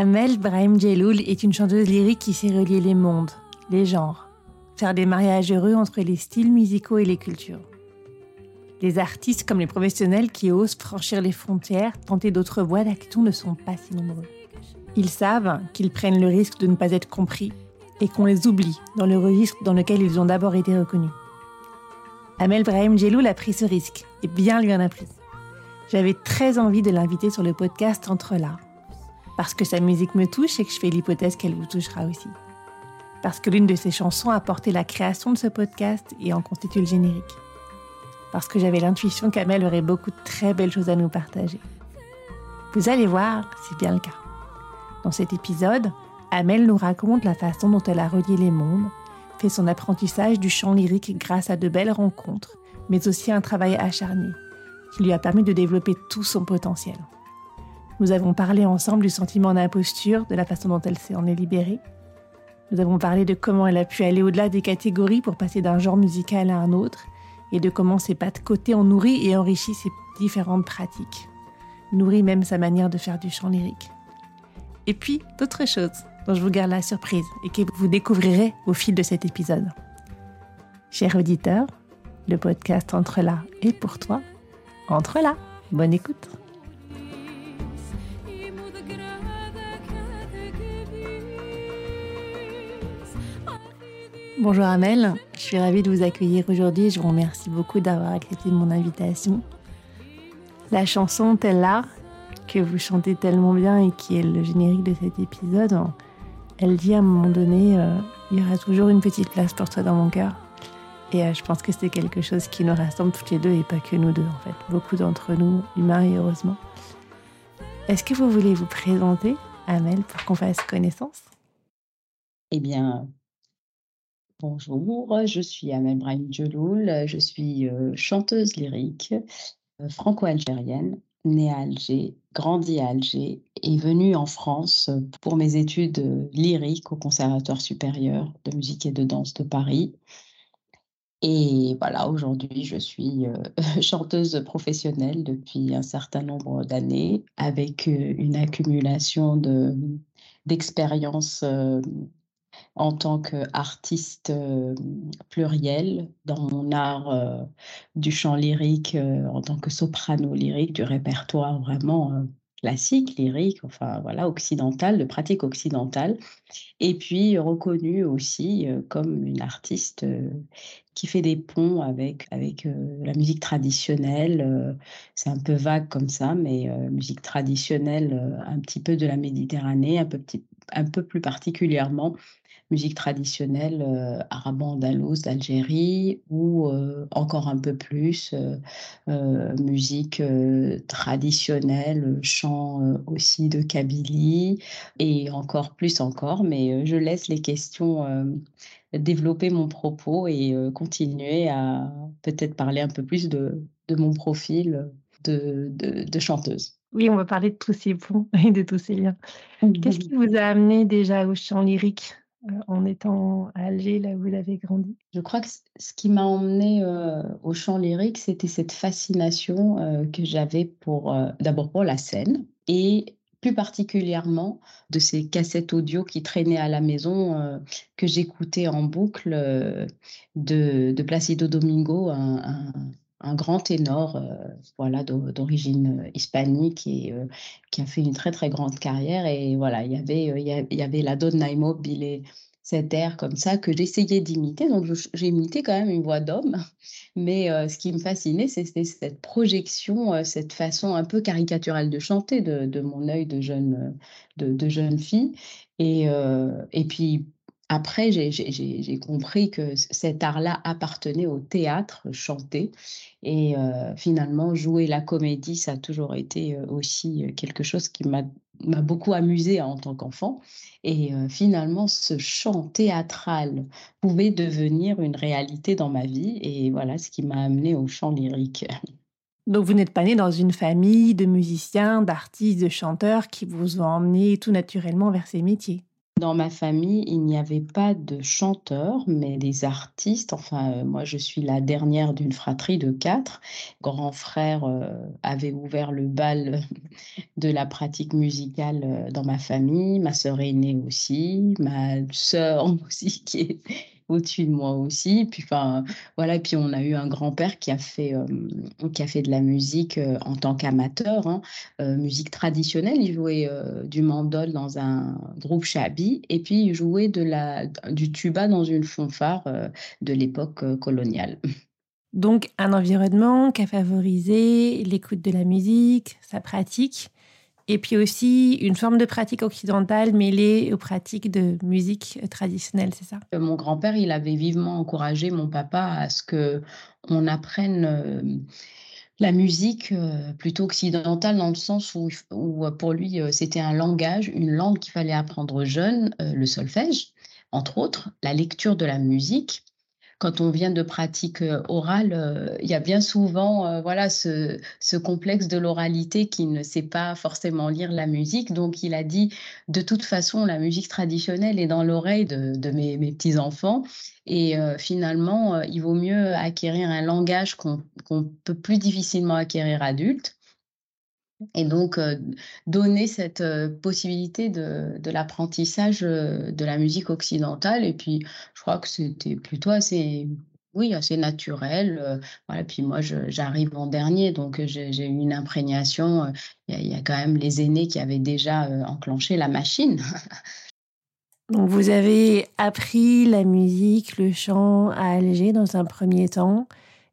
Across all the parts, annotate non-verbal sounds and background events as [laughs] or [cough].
Amel Brahim Djeloul est une chanteuse lyrique qui sait relier les mondes, les genres, faire des mariages heureux entre les styles musicaux et les cultures. Les artistes comme les professionnels qui osent franchir les frontières, tenter d'autres voies d'action ne sont pas si nombreux. Ils savent qu'ils prennent le risque de ne pas être compris et qu'on les oublie dans le registre dans lequel ils ont d'abord été reconnus. Amel Brahim Djeloul a pris ce risque et bien lui en a pris. J'avais très envie de l'inviter sur le podcast Entre là, parce que sa musique me touche et que je fais l'hypothèse qu'elle vous touchera aussi parce que l'une de ses chansons a porté la création de ce podcast et en constitue le générique. Parce que j'avais l'intuition qu'Amel aurait beaucoup de très belles choses à nous partager. Vous allez voir, c'est bien le cas. Dans cet épisode, Amel nous raconte la façon dont elle a relié les mondes, fait son apprentissage du chant lyrique grâce à de belles rencontres, mais aussi un travail acharné, qui lui a permis de développer tout son potentiel. Nous avons parlé ensemble du sentiment d'imposture, de la façon dont elle s'en est libérée, nous avons parlé de comment elle a pu aller au-delà des catégories pour passer d'un genre musical à un autre et de comment ses pas de côté ont nourri et enrichi ses différentes pratiques, nourri même sa manière de faire du chant lyrique. Et puis d'autres choses dont je vous garde la surprise et que vous découvrirez au fil de cet épisode. Cher auditeur, le podcast Entre là et pour toi, entre là. Bonne écoute. Bonjour Amel, je suis ravie de vous accueillir aujourd'hui. Je vous remercie beaucoup d'avoir accepté mon invitation. La chanson Telle là que vous chantez tellement bien et qui est le générique de cet épisode, elle dit à un moment donné euh, il y aura toujours une petite place pour toi dans mon cœur. Et euh, je pense que c'est quelque chose qui nous rassemble toutes les deux et pas que nous deux en fait. Beaucoup d'entre nous, humains et heureusement. Est-ce que vous voulez vous présenter, Amel, pour qu'on fasse connaissance? Eh bien, Bonjour, je suis Amel Brahim Djeloul, je suis euh, chanteuse lyrique euh, franco-algérienne, née à Alger, grandie à Alger et venue en France pour mes études lyriques au Conservatoire supérieur de musique et de danse de Paris. Et voilà, aujourd'hui, je suis euh, [laughs] chanteuse professionnelle depuis un certain nombre d'années avec une accumulation de, d'expériences en tant qu'artiste pluriel dans mon art du chant lyrique, en tant que soprano lyrique, du répertoire vraiment classique, lyrique, enfin voilà, occidental, de pratique occidentale, et puis reconnue aussi comme une artiste qui fait des ponts avec, avec la musique traditionnelle. c'est un peu vague comme ça, mais musique traditionnelle un petit peu de la Méditerranée, un peu, un peu plus particulièrement musique traditionnelle euh, arabo-andalouse d'Algérie ou euh, encore un peu plus euh, musique traditionnelle, chant aussi de Kabylie et encore plus encore. Mais je laisse les questions développer mon propos et continuer à peut-être parler un peu plus de, de mon profil de, de, de, chanteuse. Oui, on va parler de tous ces ponts et de tous ces liens. Qu'est-ce qui vous a amené déjà au chant lyrique? euh, en étant à Alger, là où vous avez grandi. Je crois que ce qui m'a emmené euh, au chant lyrique, c'était cette fascination euh, que j'avais pour, d'abord pour la scène et plus particulièrement de ces cassettes audio qui traînaient à la maison, que j'écoutais en boucle de, Placido Domingo, un grand ténor euh, voilà d'origine euh, hispanique et euh, qui a fait une très très grande carrière. Et voilà il y avait il y avait la Donna Immobile cet air comme ça que j'essayais d'imiter. Donc j'ai quand même une voix d'homme. Mais ce qui me fascinait c'était cette projection cette façon un peu caricaturale de chanter de, mon œil de jeune de jeune fille. Et et puis après, j'ai compris que cet art-là appartenait au théâtre, chanter. Et euh, finalement, jouer la comédie, ça a toujours été euh, aussi euh, quelque chose qui m'a beaucoup amusé en tant qu'enfant. Et finalement, ce chant théâtral pouvait devenir une réalité dans ma vie. Et voilà ce qui m'a amené au chant lyrique. [laughs] Donc, vous n'êtes pas né dans une famille de musiciens, d'artistes, de chanteurs qui vous ont emmené tout naturellement vers ces métiers? Dans ma famille, il n'y avait pas de chanteurs, mais des artistes. Enfin, euh, moi, je suis la dernière d'une fratrie de quatre. Grand frère euh, avait ouvert le bal [laughs] de la pratique musicale euh, dans ma famille. Ma sœur aînée aussi, ma sœur [laughs] aussi qui est au-dessus de moi aussi. Puis, enfin, voilà. Puis, on a eu un grand-père qui a fait, euh, qui a fait de la musique euh, en tant qu'amateur, hein, euh, musique traditionnelle. Il jouait du mandol dans un groupe chabi et puis il jouait de la, du tuba dans une fanfare de l'époque coloniale. Donc, un environnement qui a favorisé l'écoute de la musique, sa pratique et puis aussi une forme de pratique occidentale mêlée aux pratiques de musique traditionnelle, c'est ça? Euh, Mon grand-père, il avait vivement encouragé mon papa à ce que on apprenne euh, la musique euh, plutôt occidentale dans le sens où, où pour lui c'était un langage, une langue qu'il fallait apprendre jeune, le solfège, entre autres, la lecture de la musique quand on vient de pratique euh, orale, euh, il y a bien souvent euh, voilà, ce, complexe de l'oralité qui ne sait pas forcément lire la musique. Donc, il a dit, de toute façon, la musique traditionnelle est dans l'oreille de, mes, petits-enfants. Et finalement, il vaut mieux acquérir un langage qu'on peut plus difficilement acquérir adulte et donc, donner cette possibilité de, l'apprentissage de la musique occidentale. Et puis, je crois que c'était plutôt assez, oui, assez naturel. voilà. Puis moi, j'arrive en dernier, donc j'ai eu une imprégnation. Il y, a quand même les aînés qui avaient déjà enclenché la machine. [laughs] donc, vous avez appris la musique, le chant à Alger dans un premier temps.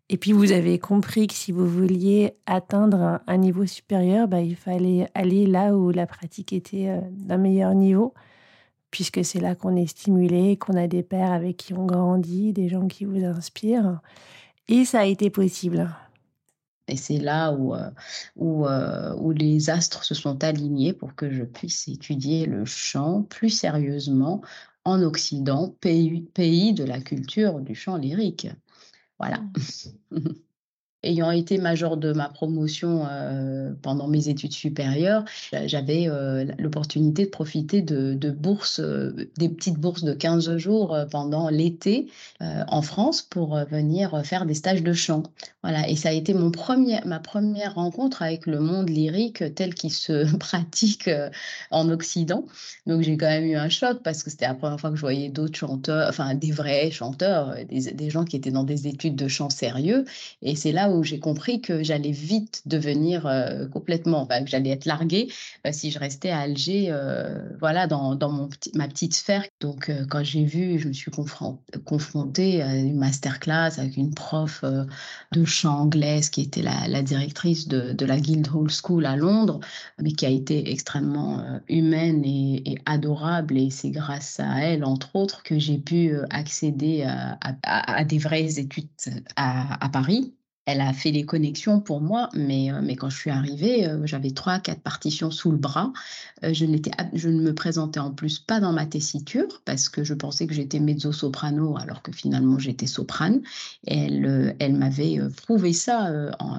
Et puis vous avez compris que si vous vouliez atteindre un, niveau supérieur, bah, il fallait aller là où la pratique était euh, d'un meilleur niveau, puisque c'est là qu'on est stimulé, qu'on a des pères avec qui on grandit, des gens qui vous inspirent. Et ça a été possible. Et c'est là où, euh, où, euh, où, les astres se sont alignés pour que je puisse étudier le chant plus sérieusement en Occident, pays, pays de la culture du chant lyrique. Voilà. [laughs] Ayant été major de ma promotion euh, pendant mes études supérieures, j'avais euh, l'opportunité de profiter de, bourses, euh, des petites bourses de 15 jours pendant l'été en France pour venir faire des stages de chant. Voilà, et ça a été mon premier, ma première rencontre avec le monde lyrique tel qu'il se [laughs] pratique en Occident. Donc j'ai quand même eu un choc parce que c'était la première fois que je voyais d'autres chanteurs, enfin des vrais chanteurs, des, des gens qui étaient dans des études de chant sérieux. Et c'est là où j'ai compris que j'allais vite devenir euh, complètement, que j'allais être larguée euh, si je restais à Alger, euh, voilà, dans, mon ma petite sphère. Donc, quand j'ai vu, je me suis confrontée à une masterclass avec une prof de chant anglaise qui était la, directrice de, la Guildhall School à Londres, mais qui a été extrêmement humaine et, adorable. Et c'est grâce à elle, entre autres, que j'ai pu accéder à, des vraies études à Paris elle a fait les connexions pour moi, mais, euh, mais quand je suis arrivée, euh, j'avais trois, quatre partitions sous le bras. Euh, je, je ne me présentais en plus pas dans ma tessiture parce que je pensais que j'étais mezzo-soprano alors que finalement j'étais soprane. elle, elle m'avait prouvé ça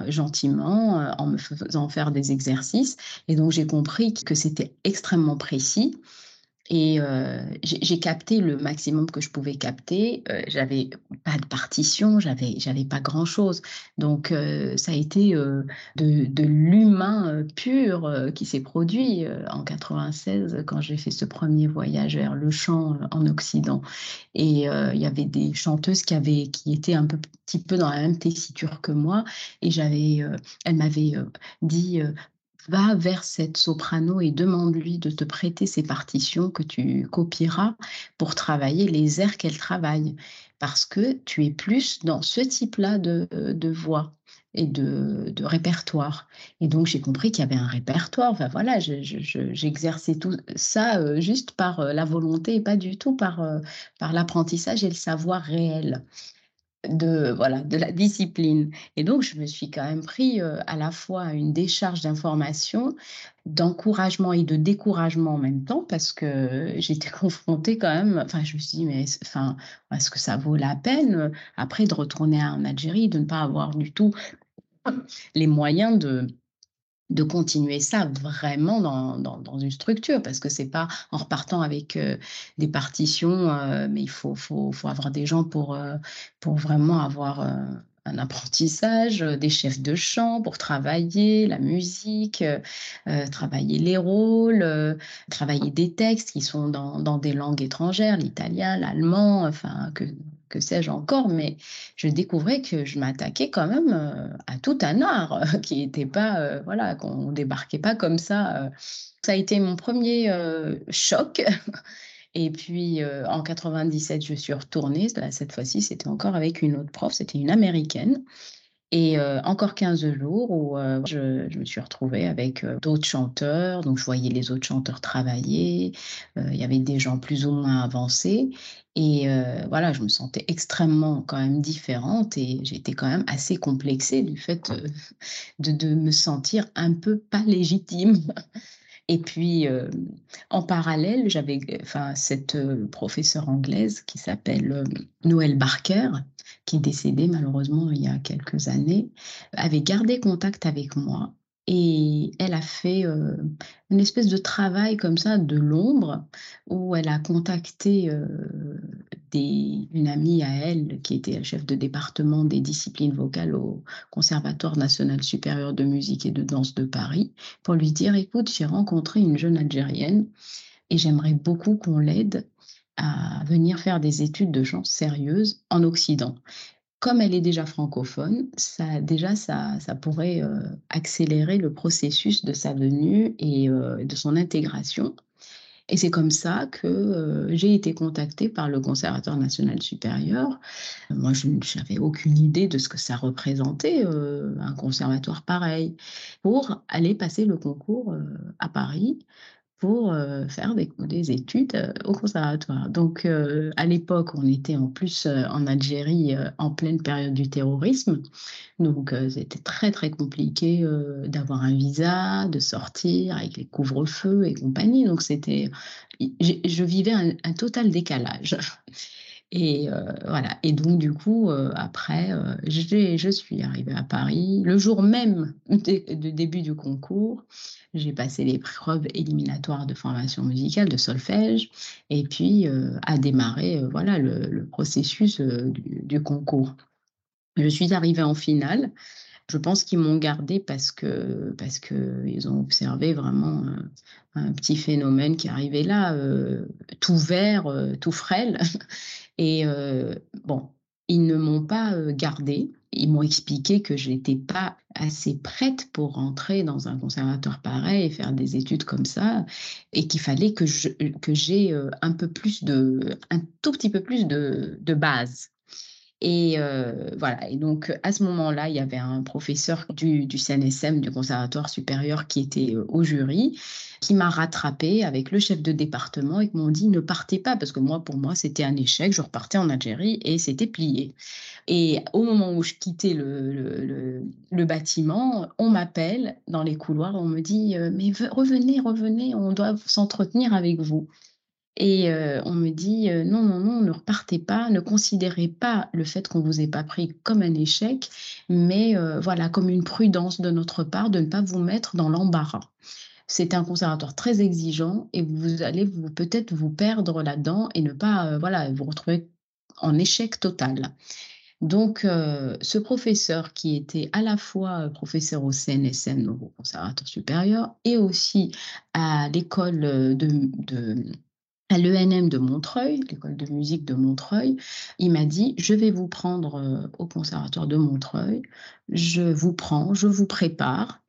gentiment en me faisant faire des exercices. Et donc j'ai compris que c'était extrêmement précis et euh, j'ai capté le maximum que je pouvais capter. Euh, j'avais pas de partition, j'avais j'avais pas grand chose. Donc euh, ça a été de, de l'humain pur qui s'est produit en 96 quand j'ai fait ce premier voyage vers le chant en Occident. Et il y avait des chanteuses qui avaient qui étaient un peu, petit peu dans la même tessiture que moi. Et j'avais, elle m'avait dit va vers cette soprano et demande-lui de te prêter ses partitions que tu copieras pour travailler les airs qu'elle travaille, parce que tu es plus dans ce type-là de, voix. et de, répertoire. Et donc, j'ai compris qu'il y avait un répertoire. Enfin, voilà, j'exerçais tout ça euh, juste par euh, la volonté et pas du tout par, euh, par l'apprentissage et le savoir réel de voilà de la discipline. Et donc je me suis quand même pris à la fois une décharge d'informations d'encouragement et de découragement en même temps parce que j'étais [laughs] confrontée quand même enfin je me suis dit mais enfin est-ce que ça vaut la peine après de retourner en Algérie de ne pas avoir du tout les moyens de de continuer ça vraiment dans, dans, une structure, parce que c'est pas en repartant avec euh, des partitions, euh, mais il faut, faut, faut, avoir des gens pour, euh, pour vraiment avoir un apprentissage, des chefs de chant pour travailler la musique, travailler les rôles, travailler des textes qui sont dans, dans des langues étrangères, l'italien, l'allemand, enfin que que sais-je encore, mais je découvrais que je m'attaquais quand même euh, à tout un art [laughs] qui n'était pas, euh, voilà, qu'on débarquait pas comme ça. Euh. Ça a été mon premier choc. [laughs] Et puis en 97, je suis retournée. Cette fois-ci, c'était encore avec une autre prof, c'était une américaine. Et encore 15 jours où je, me suis retrouvée avec d'autres chanteurs. Donc, je voyais les autres chanteurs travailler. Il y avait des gens plus ou moins avancés. Et voilà, je me sentais extrêmement quand même différente et j'étais quand même assez complexée du fait de, de, me sentir un peu pas légitime. [laughs] Et puis, en parallèle, j'avais cette professeure anglaise qui s'appelle Noël Barker, qui est décédée malheureusement il y a quelques années, avait gardé contact avec moi. Et elle a fait une espèce de travail comme ça de l'ombre où elle a contacté une amie à elle qui était chef de département des disciplines vocales au Conservatoire national supérieur de musique et de danse de Paris pour lui dire écoute, j'ai rencontré une jeune Algérienne et j'aimerais beaucoup qu'on l'aide à venir faire des études de chant sérieuses en Occident. Comme elle est déjà francophone, ça, déjà, ça, ça pourrait euh, accélérer le processus de sa venue et euh, de son intégration. Et c'est comme ça que euh, j'ai été contactée par le Conservatoire national supérieur. Moi, je n'avais aucune idée de ce que ça représentait, un conservatoire pareil, pour aller passer le concours à Paris pour faire des, études au conservatoire. Donc, à l'époque, on était en plus en Algérie en pleine période du terrorisme. Donc, c'était très, très compliqué d'avoir un visa, de sortir avec les couvre-feux et compagnie. Donc, c'était, je vivais un, total décalage. Et voilà. Et donc, du coup, après, je suis arrivée à Paris le jour même [laughs] du début du concours. J'ai passé l'épreuve éliminatoire de formation musicale, de solfège, et puis euh, a démarré euh, voilà, le, processus euh, du, concours. Je suis arrivée en finale. Je pense qu'ils m'ont gardée parce que parce que ont observé vraiment un, petit phénomène qui arrivait là, tout vert, tout frêle. [laughs] Et bon, ils ne m'ont pas gardée ils m'ont expliqué que je n'étais pas assez prête pour rentrer dans un conservatoire pareil et faire des études comme ça, et qu'il fallait que j'ai euh, un peu plus de, un tout petit peu plus de, de base. Et euh, voilà. Et donc, à ce moment-là, il y avait un professeur du, CNSM, du Conservatoire supérieur, qui était euh, au jury, qui m'a rattrapé avec le chef de département et qui m'ont dit ne partez pas, parce que moi, pour moi, c'était un échec. Je repartais en Algérie et c'était plié. Et au moment où je quittais le, bâtiment, on m'appelle dans les couloirs, on me dit euh, mais revenez, revenez, on doit s'entretenir avec vous. Et on me dit non, non, non, ne repartez pas, ne considérez pas le fait qu'on vous ait pas pris comme un échec, mais voilà, comme une prudence de notre part de ne pas vous mettre dans l'embarras. C'est un conservatoire très exigeant et vous allez vous, peut-être vous perdre là-dedans et ne pas voilà, vous retrouver en échec total. Donc, ce professeur qui était à la fois professeur au CNSN, au Conservatoire supérieur, et aussi à l'école de à l'ENM de Montreuil, l'école de musique de Montreuil, il m'a dit, je vais vous prendre euh, au conservatoire de Montreuil, je vous prends, je vous prépare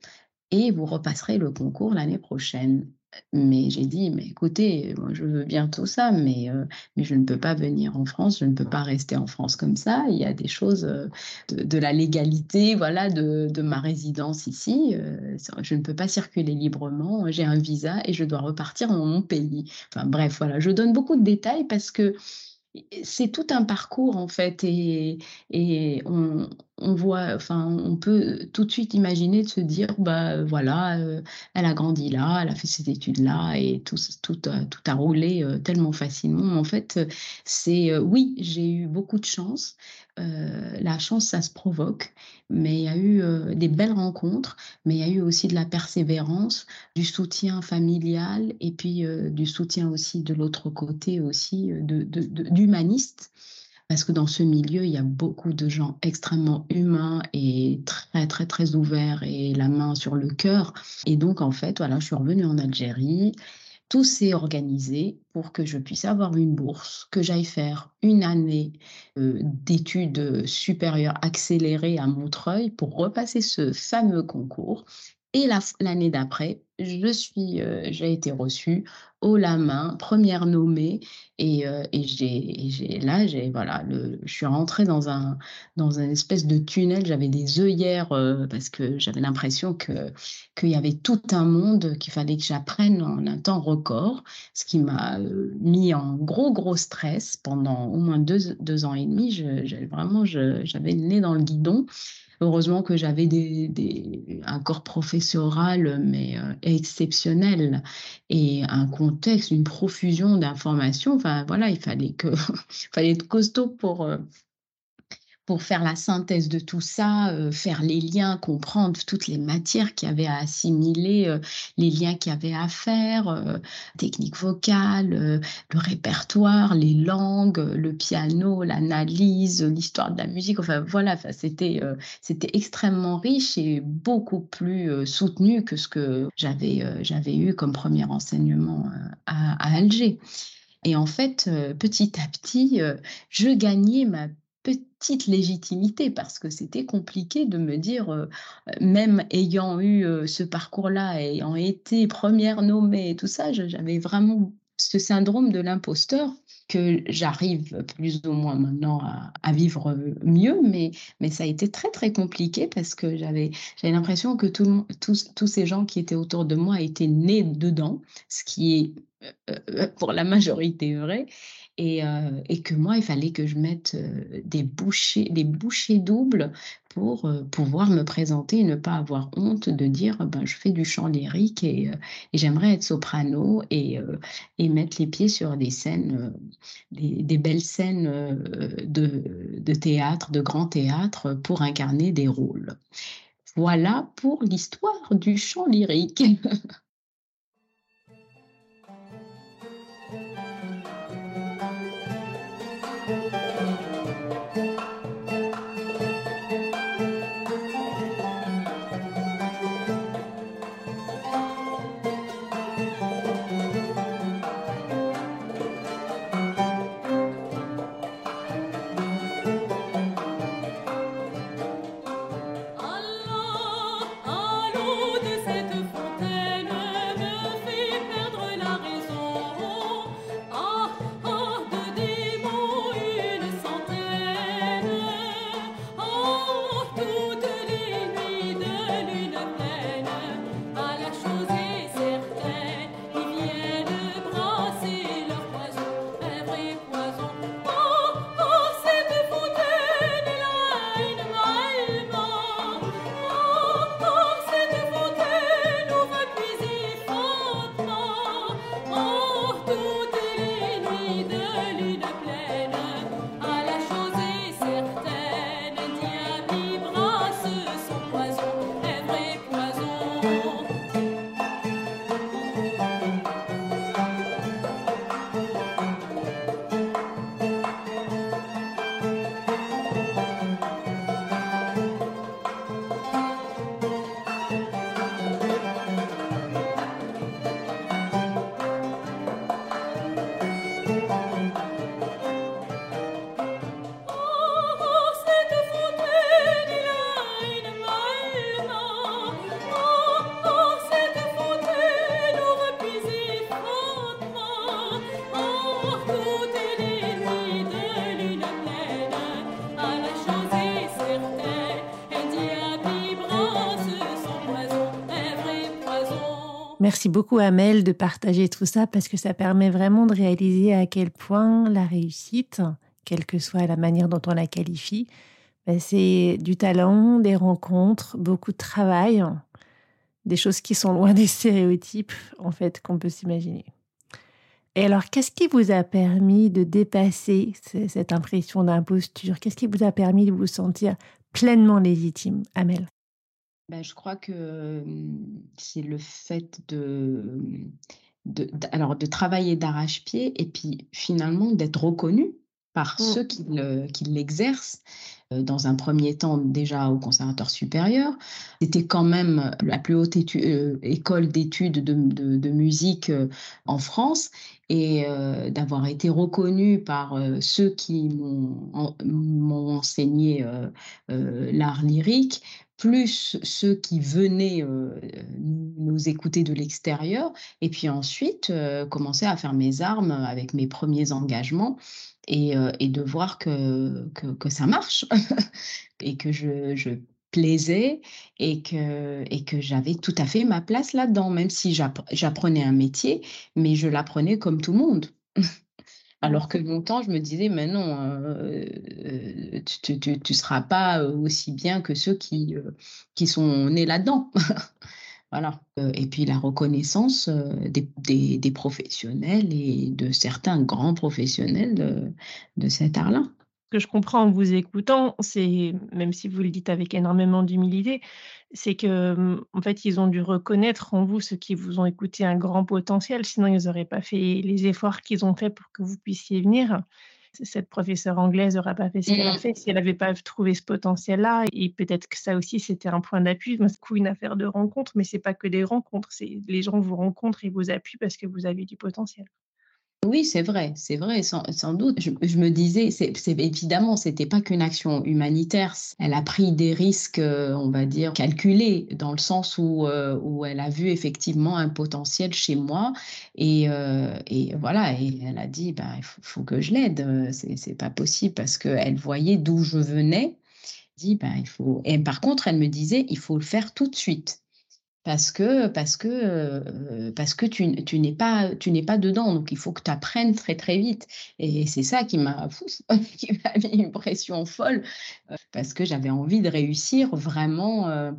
et vous repasserez le concours l'année prochaine. Mais j'ai dit: «Mais écoutez, je veux bien tout ça, mais heu, mais je ne peux pas venir en France, je ne peux pas rester en France comme ça. Il y a des choses, heu, de la légalité, voilà, de de ma résidence ici, heu, je ne peux pas circuler librement, j'ai un visa et je dois repartir dans mon pays». Enfin bref, voilà, je donne beaucoup de détails parce que c'est tout un parcours en fait et et on on voit enfin, on peut tout de suite imaginer de se dire: «Bah, voilà, heu, elle a grandi là, elle a fait ses études là et tout a tout a roulé, heu, tellement facilement». En fait, c'est, oui, j'ai eu beaucoup de chance, la chance, ça se provoque, mais il y a eu, des belles rencontres, mais il y a eu aussi de la persévérance, du soutien familial et puis, du soutien aussi de l'autre côté aussi, d'humanistes. Parce que dans ce milieu, il y a beaucoup de gens extrêmement humains et très, très, très ouverts et la main sur le cœur et donc en fait, voilà, je suis revenue en Algérie. Tout s'est organisé pour que je puisse avoir une bourse, que j'aille faire une année, heu, d'études, supérieures accélérées à Montreuil pour repasser ce fameux concours et l'année d'après, je suis, heu, j'ai été reçue haut la main, première nommée et et j'ai là, j'ai voilà, je suis rentrée dans un dans un espèce de tunnel. J'avais des œillères, heu, parce que j'avais l'impression que qu'il y avait tout un monde qu'il fallait que j'apprenne en un temps record, ce qui m'a, heu, mis en gros, gros stress pendant au moins 2 2 ans et demi. Je vraiment, j'avais le nez dans le guidon. Heureusement que j'avais un corps professoral, mais heu, exceptionnel et un contexte, une profusion d'informations. Enfin voilà, il fallait que [laughs] fallait être costaud pour, heu, pour faire la synthèse de tout ça, heu, faire les liens, comprendre toutes les matières qu'il y avait à assimiler, heu, les liens qu'il y avait à faire, heu, technique vocale, le répertoire, les langues, le piano, l'analyse, l'histoire de la musique, enfin voilà, c'était, c'était extrêmement riche et beaucoup plus, soutenu que ce que j'avais, j'avais eu comme 1er enseignement, à Alger. Et en fait, petit à petit, je gagnais ma petite légitimité parce que c'était compliqué de me dire, heu, même ayant eu, heu, ce parcours-là, ayant été 1re nommée et tout ça, j'avais vraiment ce syndrome de l'imposteur que j'arrive plus ou moins maintenant à vivre, heu, mieux, mais mais ça a été très, très compliqué parce que j'avais l'impression que tout tous tous ces gens qui étaient autour de moi étaient nés dedans, ce qui est, pour la majorité vrai et heu et que moi, il fallait que je mette, heu, des bouchées doubles pour, heu, pouvoir me présenter et ne pas avoir honte de dire: «Ben, je fais du chant lyrique et j'aimerais être soprano et mettre les pieds sur des scènes, des belles scènes, de de théâtre, de grand théâtre pour incarner des rôles». Voilà pour l'histoire du chant lyrique. [laughs] Merci beaucoup Amel de partager tout ça parce que ça permet vraiment de réaliser à quel point la réussite, quelle que soit la manière dont on la qualifie, ben, c'est du talent, des rencontres, beaucoup de travail, des choses qui sont loin des stéréotypes en fait qu'on peut s'imaginer. Et alors, qu'est-ce qui vous a permis de dépasser cette impression d'imposture? Qu'est-ce qui vous a permis de vous sentir pleinement légitime, Amel? Ben, Je crois que c'est le fait de, de, alors, de travailler d'arrache-pied et puis finalement d'être reconnu par mmh. ceux qui l'exercent dans un premier temps déjà au conservatoire supérieur. C'était quand même la plus haute école d'études de, de, musique en France et d'avoir été reconnu par ceux qui m'ont enseigné l'art lyrique, plus ceux qui venaient nous écouter de l'extérieur, et puis ensuite commencer à faire mes armes avec mes premiers engagements et, et de voir que, que, que ça marche [laughs] et que je, je plaisais et que, et que j'avais tout à fait ma place là-dedans, même si j'apprenais un métier, mais je l'apprenais comme tout le monde. [laughs] Alors que longtemps, je me disais, mais non, tu ne seras pas aussi bien que ceux qui, sont nés là-dedans. [laughs] voilà. Et puis la reconnaissance des, professionnels et de certains grands professionnels de, de cet art-là que je comprends en vous écoutant, c'est, même si vous le dites avec énormément d'humilité, c'est que, mmh, en fait, ils ont dû reconnaître en vous, ceux qui vous ont écouté, un grand potentiel, sinon ils n'auraient pas fait les efforts qu'ils ont fait pour que vous puissiez venir. Cette professeure anglaise n'aurait pas fait ce qu'elle a mmh. fait si elle n'avait pas trouvé ce potentiel-là. Et peut-être que ça aussi, c'était un point d'appui. C'est une affaire de rencontre, mais c'est pas que des rencontres. C'est les gens vous rencontrent et vous appuient parce que vous avez du potentiel. Oui, c'est vrai, c'est vrai, sans, doute. Je, me disais, c'est évidemment, c'était pas qu'une action humanitaire. Elle a pris des risques, euh, on va dire, calculés, dans le sens où, euh, où elle a vu effectivement un potentiel chez moi. Et, euh, voilà, et elle a dit, ben, il faut, que je l'aide. C'est pas possible parce qu'elle voyait d'où je venais. Dit, ben, il faut... Et par contre, elle me disait, il faut le faire tout de suite parce que, parce que, parce que tu, n'es pas, tu n'es pas dedans. Donc, il faut que tu apprennes très, très vite. Et c'est ça qui m'a, [laughs] qui m'a mis une pression folle parce que j'avais envie de réussir vraiment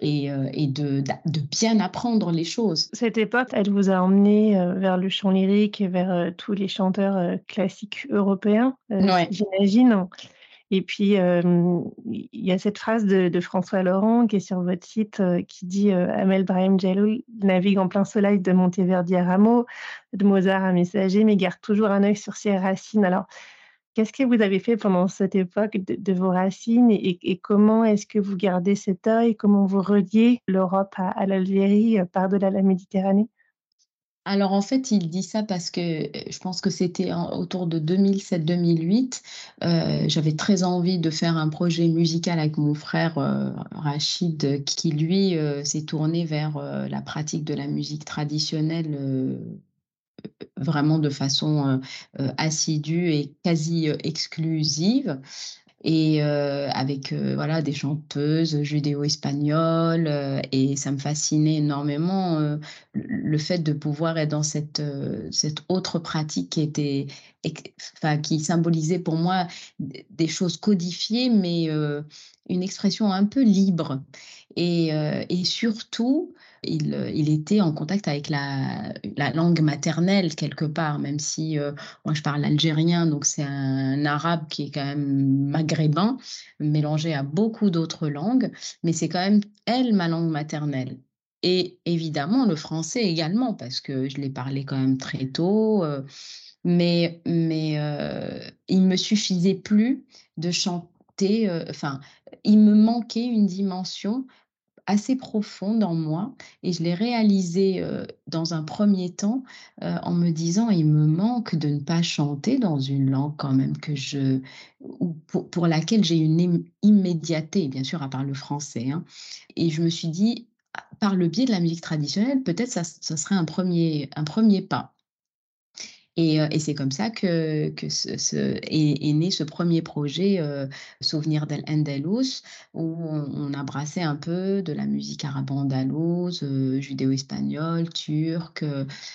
et, et de, de, bien apprendre les choses. Cette époque, elle vous a emmené vers le chant lyrique et vers tous les chanteurs classiques européens, j'imagine. Et puis, il y a cette phrase de, François Laurent qui est sur votre site qui dit Amel Brahim Jalloul navigue en plein soleil de Monteverdi à Rameau, de Mozart à Messager, mais garde toujours un œil sur ses racines. Alors, qu'est-ce que vous avez fait pendant cette époque de, vos racines et, comment est-ce que vous gardez cet œil? Comment vous reliez l'Europe à, à l'Algérie par-delà la Méditerranée? Alors en fait, il dit ça parce que je pense que c'était autour de 2007-2008. J'avais très envie de faire un projet musical avec mon frère Rachid, qui lui s'est tourné vers la pratique de la musique traditionnelle vraiment de façon assidue et quasi exclusive et avec voilà des chanteuses judéo-espagnoles et ça me fascinait énormément le fait de pouvoir être dans cette cette autre pratique qui était enfin qui symbolisait pour moi des choses codifiées mais une expression un peu libre. Et, et surtout il, il, était en contact avec la, la, langue maternelle quelque part, même si euh, moi je parle algérien, donc c'est un arabe qui est quand même maghrébin, mélangé à beaucoup d'autres langues, mais c'est quand même elle ma langue maternelle. Et évidemment le français également, parce que je l'ai parlé quand même très tôt. Euh, mais mais euh, il me suffisait plus de chanter, enfin, il me manquait une dimension assez profond en moi et je l'ai réalisé dans un premier temps en me disant il me manque de ne pas chanter dans une langue quand même que je pour, pour, laquelle j'ai une immédiateté bien sûr à part le français hein. et je me suis dit par le biais de la musique traditionnelle peut-être ça, ça serait un premier un premier pas Et, et c'est comme ça que, est, né ce premier projet Souvenir del Andalus, où on, a brassé un peu de la musique arabo-andalouse, judéo-espagnole, turque,